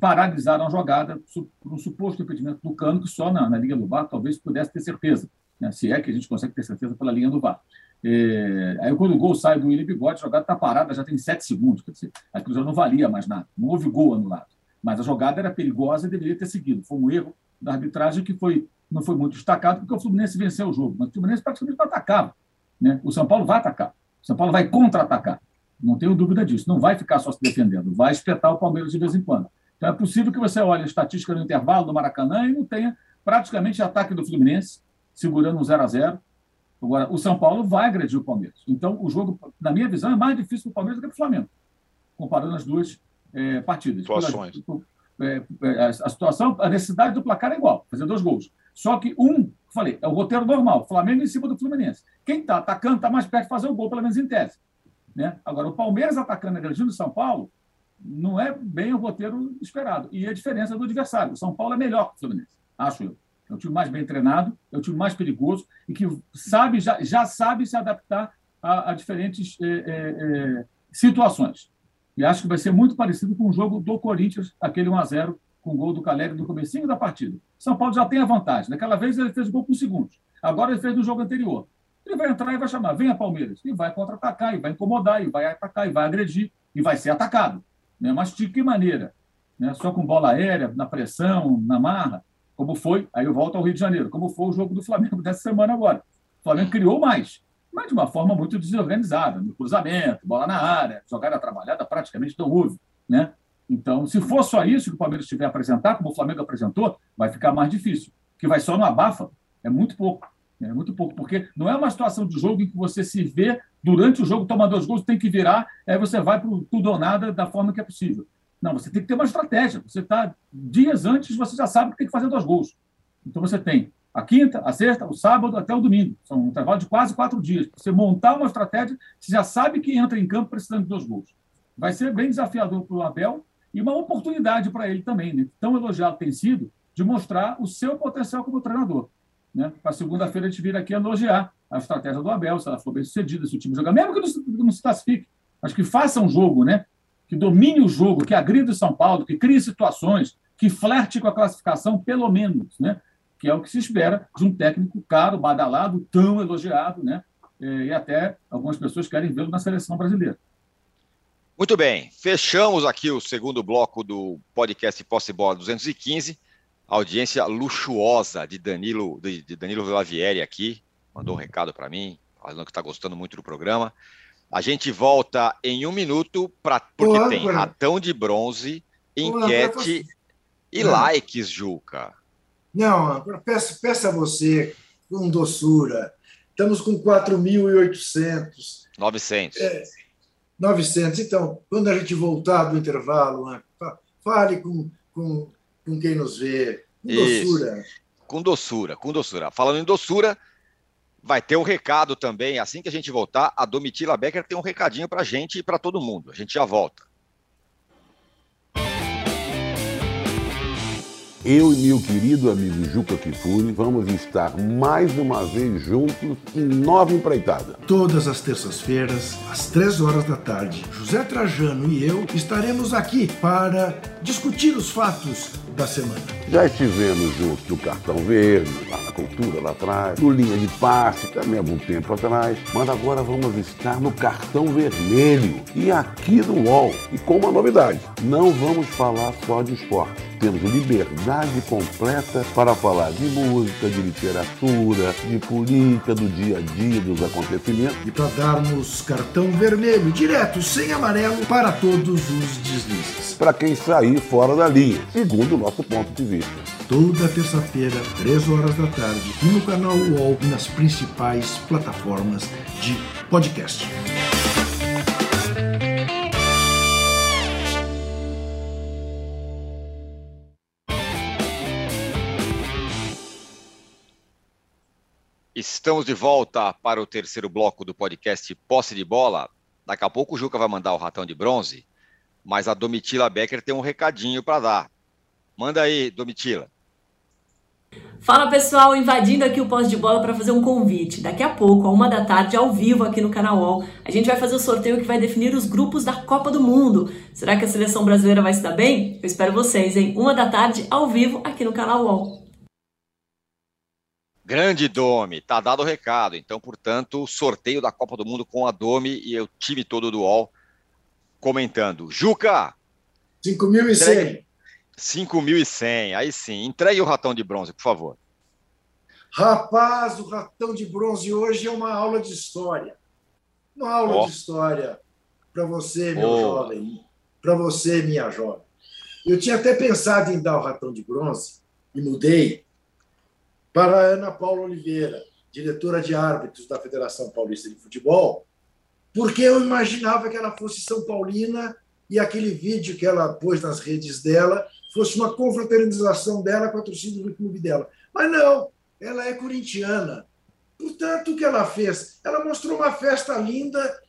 paralisaram a jogada por um suposto impedimento do Cano, que só na, na linha do VAR talvez pudesse ter certeza, né? se é que a gente consegue ter certeza pela linha do VAR. É, aí, quando o gol sai do William Bigode, a jogada está parada, já tem sete segundos. Quer dizer, a cruzada não valia mais nada. Não houve gol anulado. Mas a jogada era perigosa e deveria ter seguido. Foi um erro da arbitragem que foi não foi muito destacado, porque o Fluminense venceu o jogo. Mas o Fluminense praticamente não atacava. Né? O São Paulo vai atacar. O São Paulo vai contra-atacar. Não tenho dúvida disso. Não vai ficar só se defendendo. Vai espetar o Palmeiras de vez em quando. Então é possível que você olhe a estatística no intervalo do Maracanã e não tenha praticamente ataque do Fluminense, segurando um 0 a 0 Agora, o São Paulo vai agredir o Palmeiras. Então, o jogo, na minha visão, é mais difícil para o Palmeiras do que para o Flamengo, comparando as duas é, partidas. Situações. É, é, a situação, a necessidade do placar é igual, fazer dois gols. Só que um, falei, é o roteiro normal, Flamengo em cima do Fluminense. Quem está atacando está mais perto de fazer o gol, pelo menos em tese. Né? Agora, o Palmeiras atacando agredindo o São Paulo não é bem o roteiro esperado. E a diferença do adversário. O São Paulo é melhor que o Fluminense, acho eu. É o time mais bem treinado, é o time mais perigoso e que sabe já, já sabe se adaptar a, a diferentes é, é, situações. E acho que vai ser muito parecido com o jogo do Corinthians, aquele 1 a 0 com o gol do Caleri no comecinho da partida. São Paulo já tem a vantagem. Naquela vez ele fez o gol com segundos. Agora ele fez no jogo anterior. Ele vai entrar e vai chamar, venha Palmeiras. E vai contra-atacar, e vai incomodar, e vai atacar, e vai agredir, e vai ser atacado. Né? Mas de que maneira? Né? Só com bola aérea, na pressão, na marra, como foi, aí eu volto ao Rio de Janeiro, como foi o jogo do Flamengo dessa semana agora. O Flamengo criou mais, mas de uma forma muito desorganizada, no cruzamento, bola na área, jogada trabalhada praticamente não houve. Né? Então, se for só isso que o Palmeiras tiver a apresentar, como o Flamengo apresentou, vai ficar mais difícil. Que vai só no abafa, é muito pouco. É muito pouco, porque não é uma situação de jogo em que você se vê durante o jogo, toma dois gols, tem que virar, aí você vai para tudo ou nada da forma que é possível. Não, você tem que ter uma estratégia. Você está dias antes, você já sabe que tem que fazer dois gols. Então você tem a quinta, a sexta, o sábado até o domingo. São um intervalo de quase quatro dias. Você montar uma estratégia, você já sabe que entra em campo precisando de dois gols. Vai ser bem desafiador para o Abel, e uma oportunidade para ele também, né? tão elogiado tem sido, de mostrar o seu potencial como treinador. Né? Para segunda-feira a gente vir aqui elogiar a estratégia do Abel, se ela for bem sucedida, se o time jogar, mesmo que não, se classifique, mas que faça um jogo, né? Que domine o jogo, que agride o São Paulo, que crie situações, que flerte com a classificação, pelo menos, né? que é o que se espera de um técnico caro, badalado, tão elogiado, né? e até algumas pessoas querem vê-lo na seleção brasileira. Muito bem, fechamos aqui o segundo bloco do podcast Posse Bola 215. audiência luxuosa de Danilo, de, Danilo Villavieri aqui, mandou um recado para mim, falando que está gostando muito do programa. A gente volta em um minuto, pra, porque Olá, tem cara. ratão de bronze, enquete Olá, e Não. likes, Juca. Não, peço, peço a você, com doçura. Estamos com 4.800. 900. É, 900. Então, quando a gente voltar do intervalo, né, fale com, com, com quem nos vê. Com Isso. doçura. Com doçura, com doçura. Falando em doçura, vai ter um recado também. Assim que a gente voltar, a Domitila Becker tem um recadinho para a gente e para todo mundo. A gente já volta. Eu e meu querido amigo Juca Kifuri vamos estar mais uma vez juntos em Nova Empreitada. Todas as terças-feiras, às três horas da tarde, José Trajano e eu estaremos aqui para discutir os fatos da semana. Já estivemos juntos no Cartão Verde, lá na Cultura, lá atrás, no Linha de Passe, também há algum tempo atrás, mas agora vamos estar no Cartão Vermelho e aqui no UOL. E com uma novidade, não vamos falar só de esporte temos liberdade completa para falar de música, de literatura, de política, do dia a dia, dos acontecimentos. E para darmos cartão vermelho, direto, sem amarelo, para todos os deslizes. Para quem sair fora da linha, segundo o nosso ponto de vista. Toda terça-feira, 3 horas da tarde, no canal UOL e nas principais plataformas de podcast. Estamos de volta para o terceiro bloco do podcast Posse de Bola. Daqui a pouco o Juca vai mandar o ratão de bronze, mas a Domitila Becker tem um recadinho para dar. Manda aí, Domitila. Fala pessoal, invadindo aqui o Posse de Bola para fazer um convite. Daqui a pouco, a uma da tarde, ao vivo aqui no canal UOL, a gente vai fazer o sorteio que vai definir os grupos da Copa do Mundo. Será que a seleção brasileira vai se dar bem? Eu espero vocês, hein? Uma da tarde, ao vivo, aqui no canal UOL. Grande Domi, tá dado o recado. Então, portanto, sorteio da Copa do Mundo com a Domi e o time todo do UOL comentando. Juca! 5.100. 5.100, aí sim. Entregue o ratão de bronze, por favor. Rapaz, o ratão de bronze hoje é uma aula de história. Uma aula oh. de história para você, meu oh. jovem, para você, minha jovem. Eu tinha até pensado em dar o ratão de bronze e mudei para a Ana Paula Oliveira, diretora de árbitros da Federação Paulista de Futebol, porque eu imaginava que ela fosse São Paulina e aquele vídeo que ela pôs nas redes dela fosse uma confraternização dela com a torcida do clube dela. Mas não, ela é corintiana. Portanto, o que ela fez? Ela mostrou uma festa linda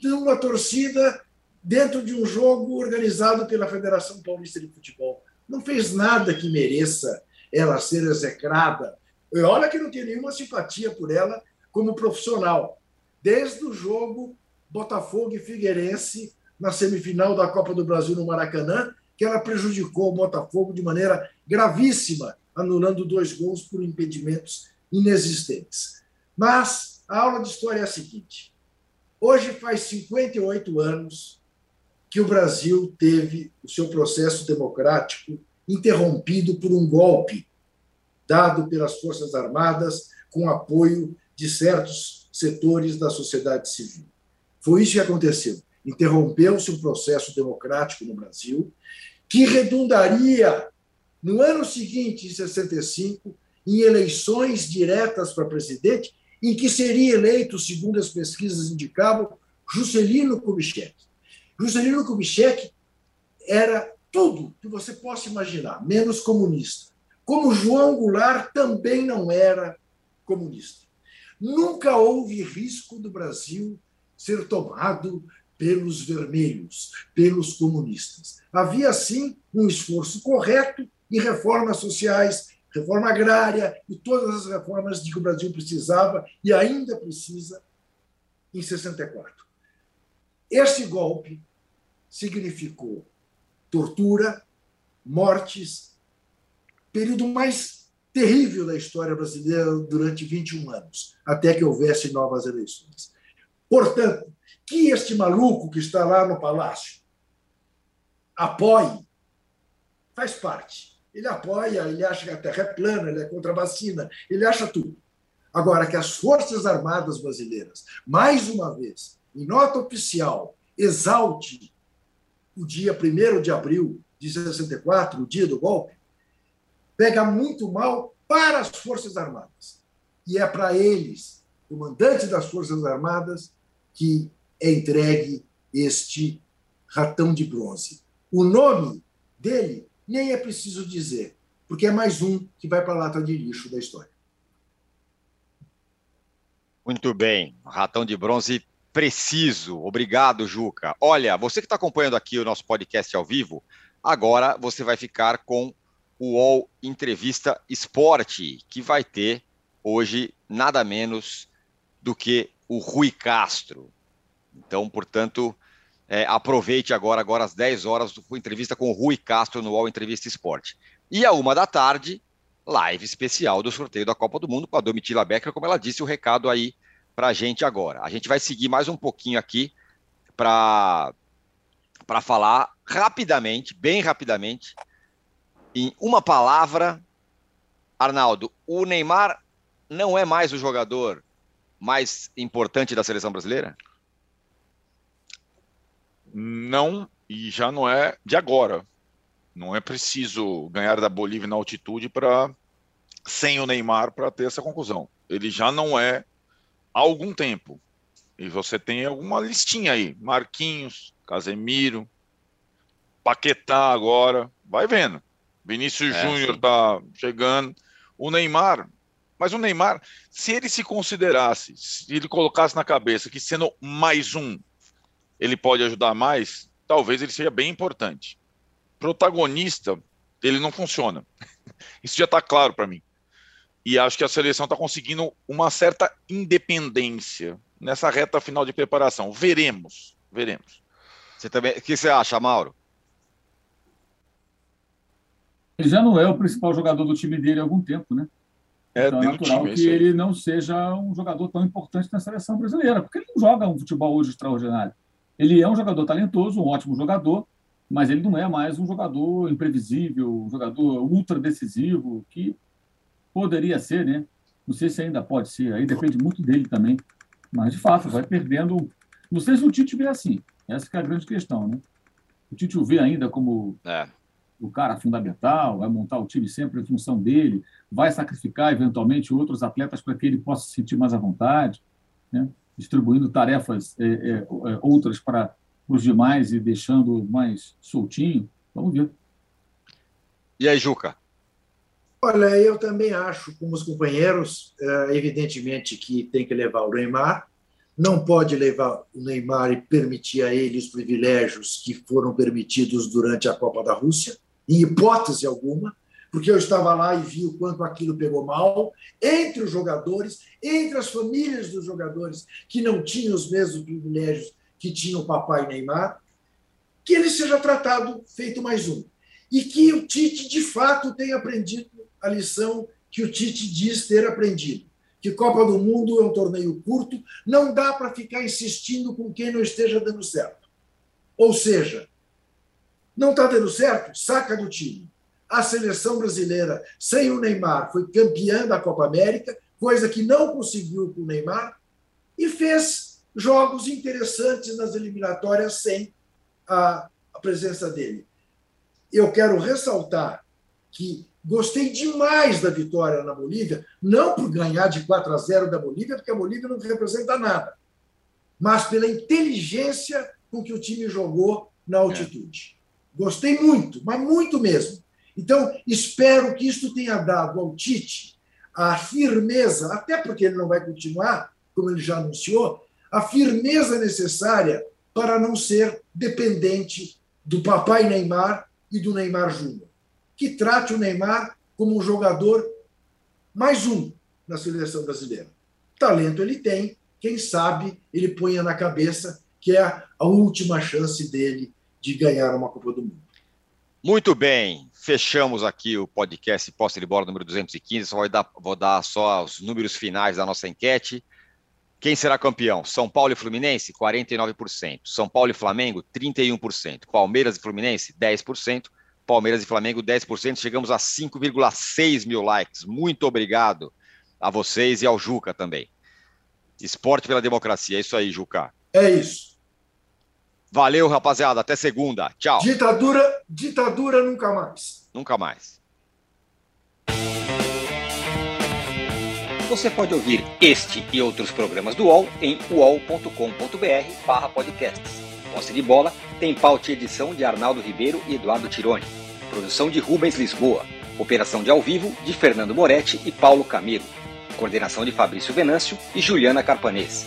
de uma torcida dentro de um jogo organizado pela Federação Paulista de Futebol. Não fez nada que mereça ela ser execrada e olha que não tinha nenhuma simpatia por ela como profissional. Desde o jogo Botafogo e Figueirense na semifinal da Copa do Brasil no Maracanã, que ela prejudicou o Botafogo de maneira gravíssima, anulando dois gols por impedimentos inexistentes. Mas a aula de história é a seguinte: hoje faz 58 anos que o Brasil teve o seu processo democrático interrompido por um golpe dado pelas Forças Armadas com apoio de certos setores da sociedade civil. Foi isso que aconteceu. Interrompeu-se um processo democrático no Brasil que redundaria no ano seguinte, em 65, em eleições diretas para presidente, em que seria eleito, segundo as pesquisas indicavam, Juscelino Kubitschek. Juscelino Kubitschek era tudo que você possa imaginar, menos comunista como João Goulart também não era comunista. Nunca houve risco do Brasil ser tomado pelos vermelhos, pelos comunistas. Havia, sim, um esforço correto em reformas sociais, reforma agrária e todas as reformas de que o Brasil precisava e ainda precisa em 64. Esse golpe significou tortura, mortes, período mais terrível da história brasileira durante 21 anos, até que houvesse novas eleições. Portanto, que este maluco que está lá no palácio apoie, faz parte. Ele apoia, ele acha que a Terra é plana, ele é contra a vacina, ele acha tudo. Agora, que as Forças Armadas Brasileiras, mais uma vez, em nota oficial, exalte o dia 1 de abril de 64, o dia do golpe, pega muito mal para as Forças Armadas. E é para eles, comandante das Forças Armadas, que é entregue este ratão de bronze. O nome dele nem é preciso dizer, porque é mais um que vai para a lata de lixo da história. Muito bem, ratão de bronze preciso. Obrigado, Juca. Olha, você que está acompanhando aqui o nosso podcast ao vivo, agora você vai ficar com o UOL Entrevista Esporte, que vai ter hoje nada menos do que o Rui Castro. Então, portanto, é, aproveite agora, agora às 10 horas, a entrevista com o Rui Castro no UOL Entrevista Esporte. E a uma da tarde, live especial do sorteio da Copa do Mundo com a Domitila Becker, como ela disse o recado aí para a gente agora. A gente vai seguir mais um pouquinho aqui para falar rapidamente, bem rapidamente, em uma palavra, Arnaldo, o Neymar não é mais o jogador mais importante da seleção brasileira? Não, e já não é de agora. Não é preciso ganhar da Bolívia na altitude para sem o Neymar para ter essa conclusão. Ele já não é há algum tempo. E você tem alguma listinha aí: Marquinhos, Casemiro, Paquetá agora, vai vendo. Vinícius é, Júnior tá chegando. O Neymar, mas o Neymar, se ele se considerasse, se ele colocasse na cabeça que sendo mais um, ele pode ajudar mais, talvez ele seja bem importante. Protagonista, ele não funciona. *laughs* Isso já está claro para mim. E acho que a seleção está conseguindo uma certa independência nessa reta final de preparação. Veremos, veremos. Você também, o que você acha, Mauro? Ele já não é o principal jogador do time dele há algum tempo, né? É, então é natural time, que ele não seja um jogador tão importante na seleção brasileira, porque ele não joga um futebol hoje extraordinário. Ele é um jogador talentoso, um ótimo jogador, mas ele não é mais um jogador imprevisível, um jogador ultra decisivo, que poderia ser, né? Não sei se ainda pode ser, aí depende muito dele também. Mas, de fato, vai perdendo. Não sei se o Tite vê assim. Essa é a grande questão, né? O Tite o vê ainda como é. O cara fundamental, vai montar o time sempre em função dele, vai sacrificar eventualmente outros atletas para que ele possa se sentir mais à vontade, né? distribuindo tarefas é, é, é outras para os demais e deixando mais soltinho. Vamos ver. E aí, Juca? Olha, eu também acho, como os companheiros, é, evidentemente que tem que levar o Neymar, não pode levar o Neymar e permitir a ele os privilégios que foram permitidos durante a Copa da Rússia, em hipótese alguma, porque eu estava lá e vi o quanto aquilo pegou mal entre os jogadores, entre as famílias dos jogadores que não tinham os mesmos privilégios que tinha o papai Neymar, que ele seja tratado feito mais um. E que o Tite, de fato, tenha aprendido a lição que o Tite diz ter aprendido. Que Copa do Mundo é um torneio curto, não dá para ficar insistindo com quem não esteja dando certo. Ou seja, não está dando certo, saca do time. A seleção brasileira, sem o Neymar, foi campeã da Copa América, coisa que não conseguiu com o Neymar, e fez jogos interessantes nas eliminatórias sem a, a presença dele. Eu quero ressaltar que Gostei demais da vitória na Bolívia, não por ganhar de 4 a 0 da Bolívia, porque a Bolívia não representa nada, mas pela inteligência com que o time jogou na altitude. Gostei muito, mas muito mesmo. Então, espero que isso tenha dado ao Tite a firmeza, até porque ele não vai continuar, como ele já anunciou, a firmeza necessária para não ser dependente do papai Neymar e do Neymar Júnior que trate o Neymar como um jogador mais um na seleção brasileira. Talento ele tem, quem sabe ele ponha na cabeça que é a última chance dele de ganhar uma Copa do Mundo. Muito bem, fechamos aqui o podcast Posse de Bola número 215. Só vou dar, vou dar só os números finais da nossa enquete. Quem será campeão? São Paulo e Fluminense, 49%. São Paulo e Flamengo, 31%. Palmeiras e Fluminense, 10%. Palmeiras e Flamengo 10%. Chegamos a 5,6 mil likes. Muito obrigado a vocês e ao Juca também. Esporte pela democracia. É isso aí, Juca. É isso. Valeu, rapaziada. Até segunda. Tchau. Ditadura, ditadura nunca mais. Nunca mais. Você pode ouvir este e outros programas do UOL em uol.com.br podcasts. Posse de bola tem pauta e edição de Arnaldo Ribeiro e Eduardo Tironi. Produção de Rubens Lisboa. Operação de ao vivo de Fernando Moretti e Paulo Camilo. Coordenação de Fabrício Venâncio e Juliana Carpanês.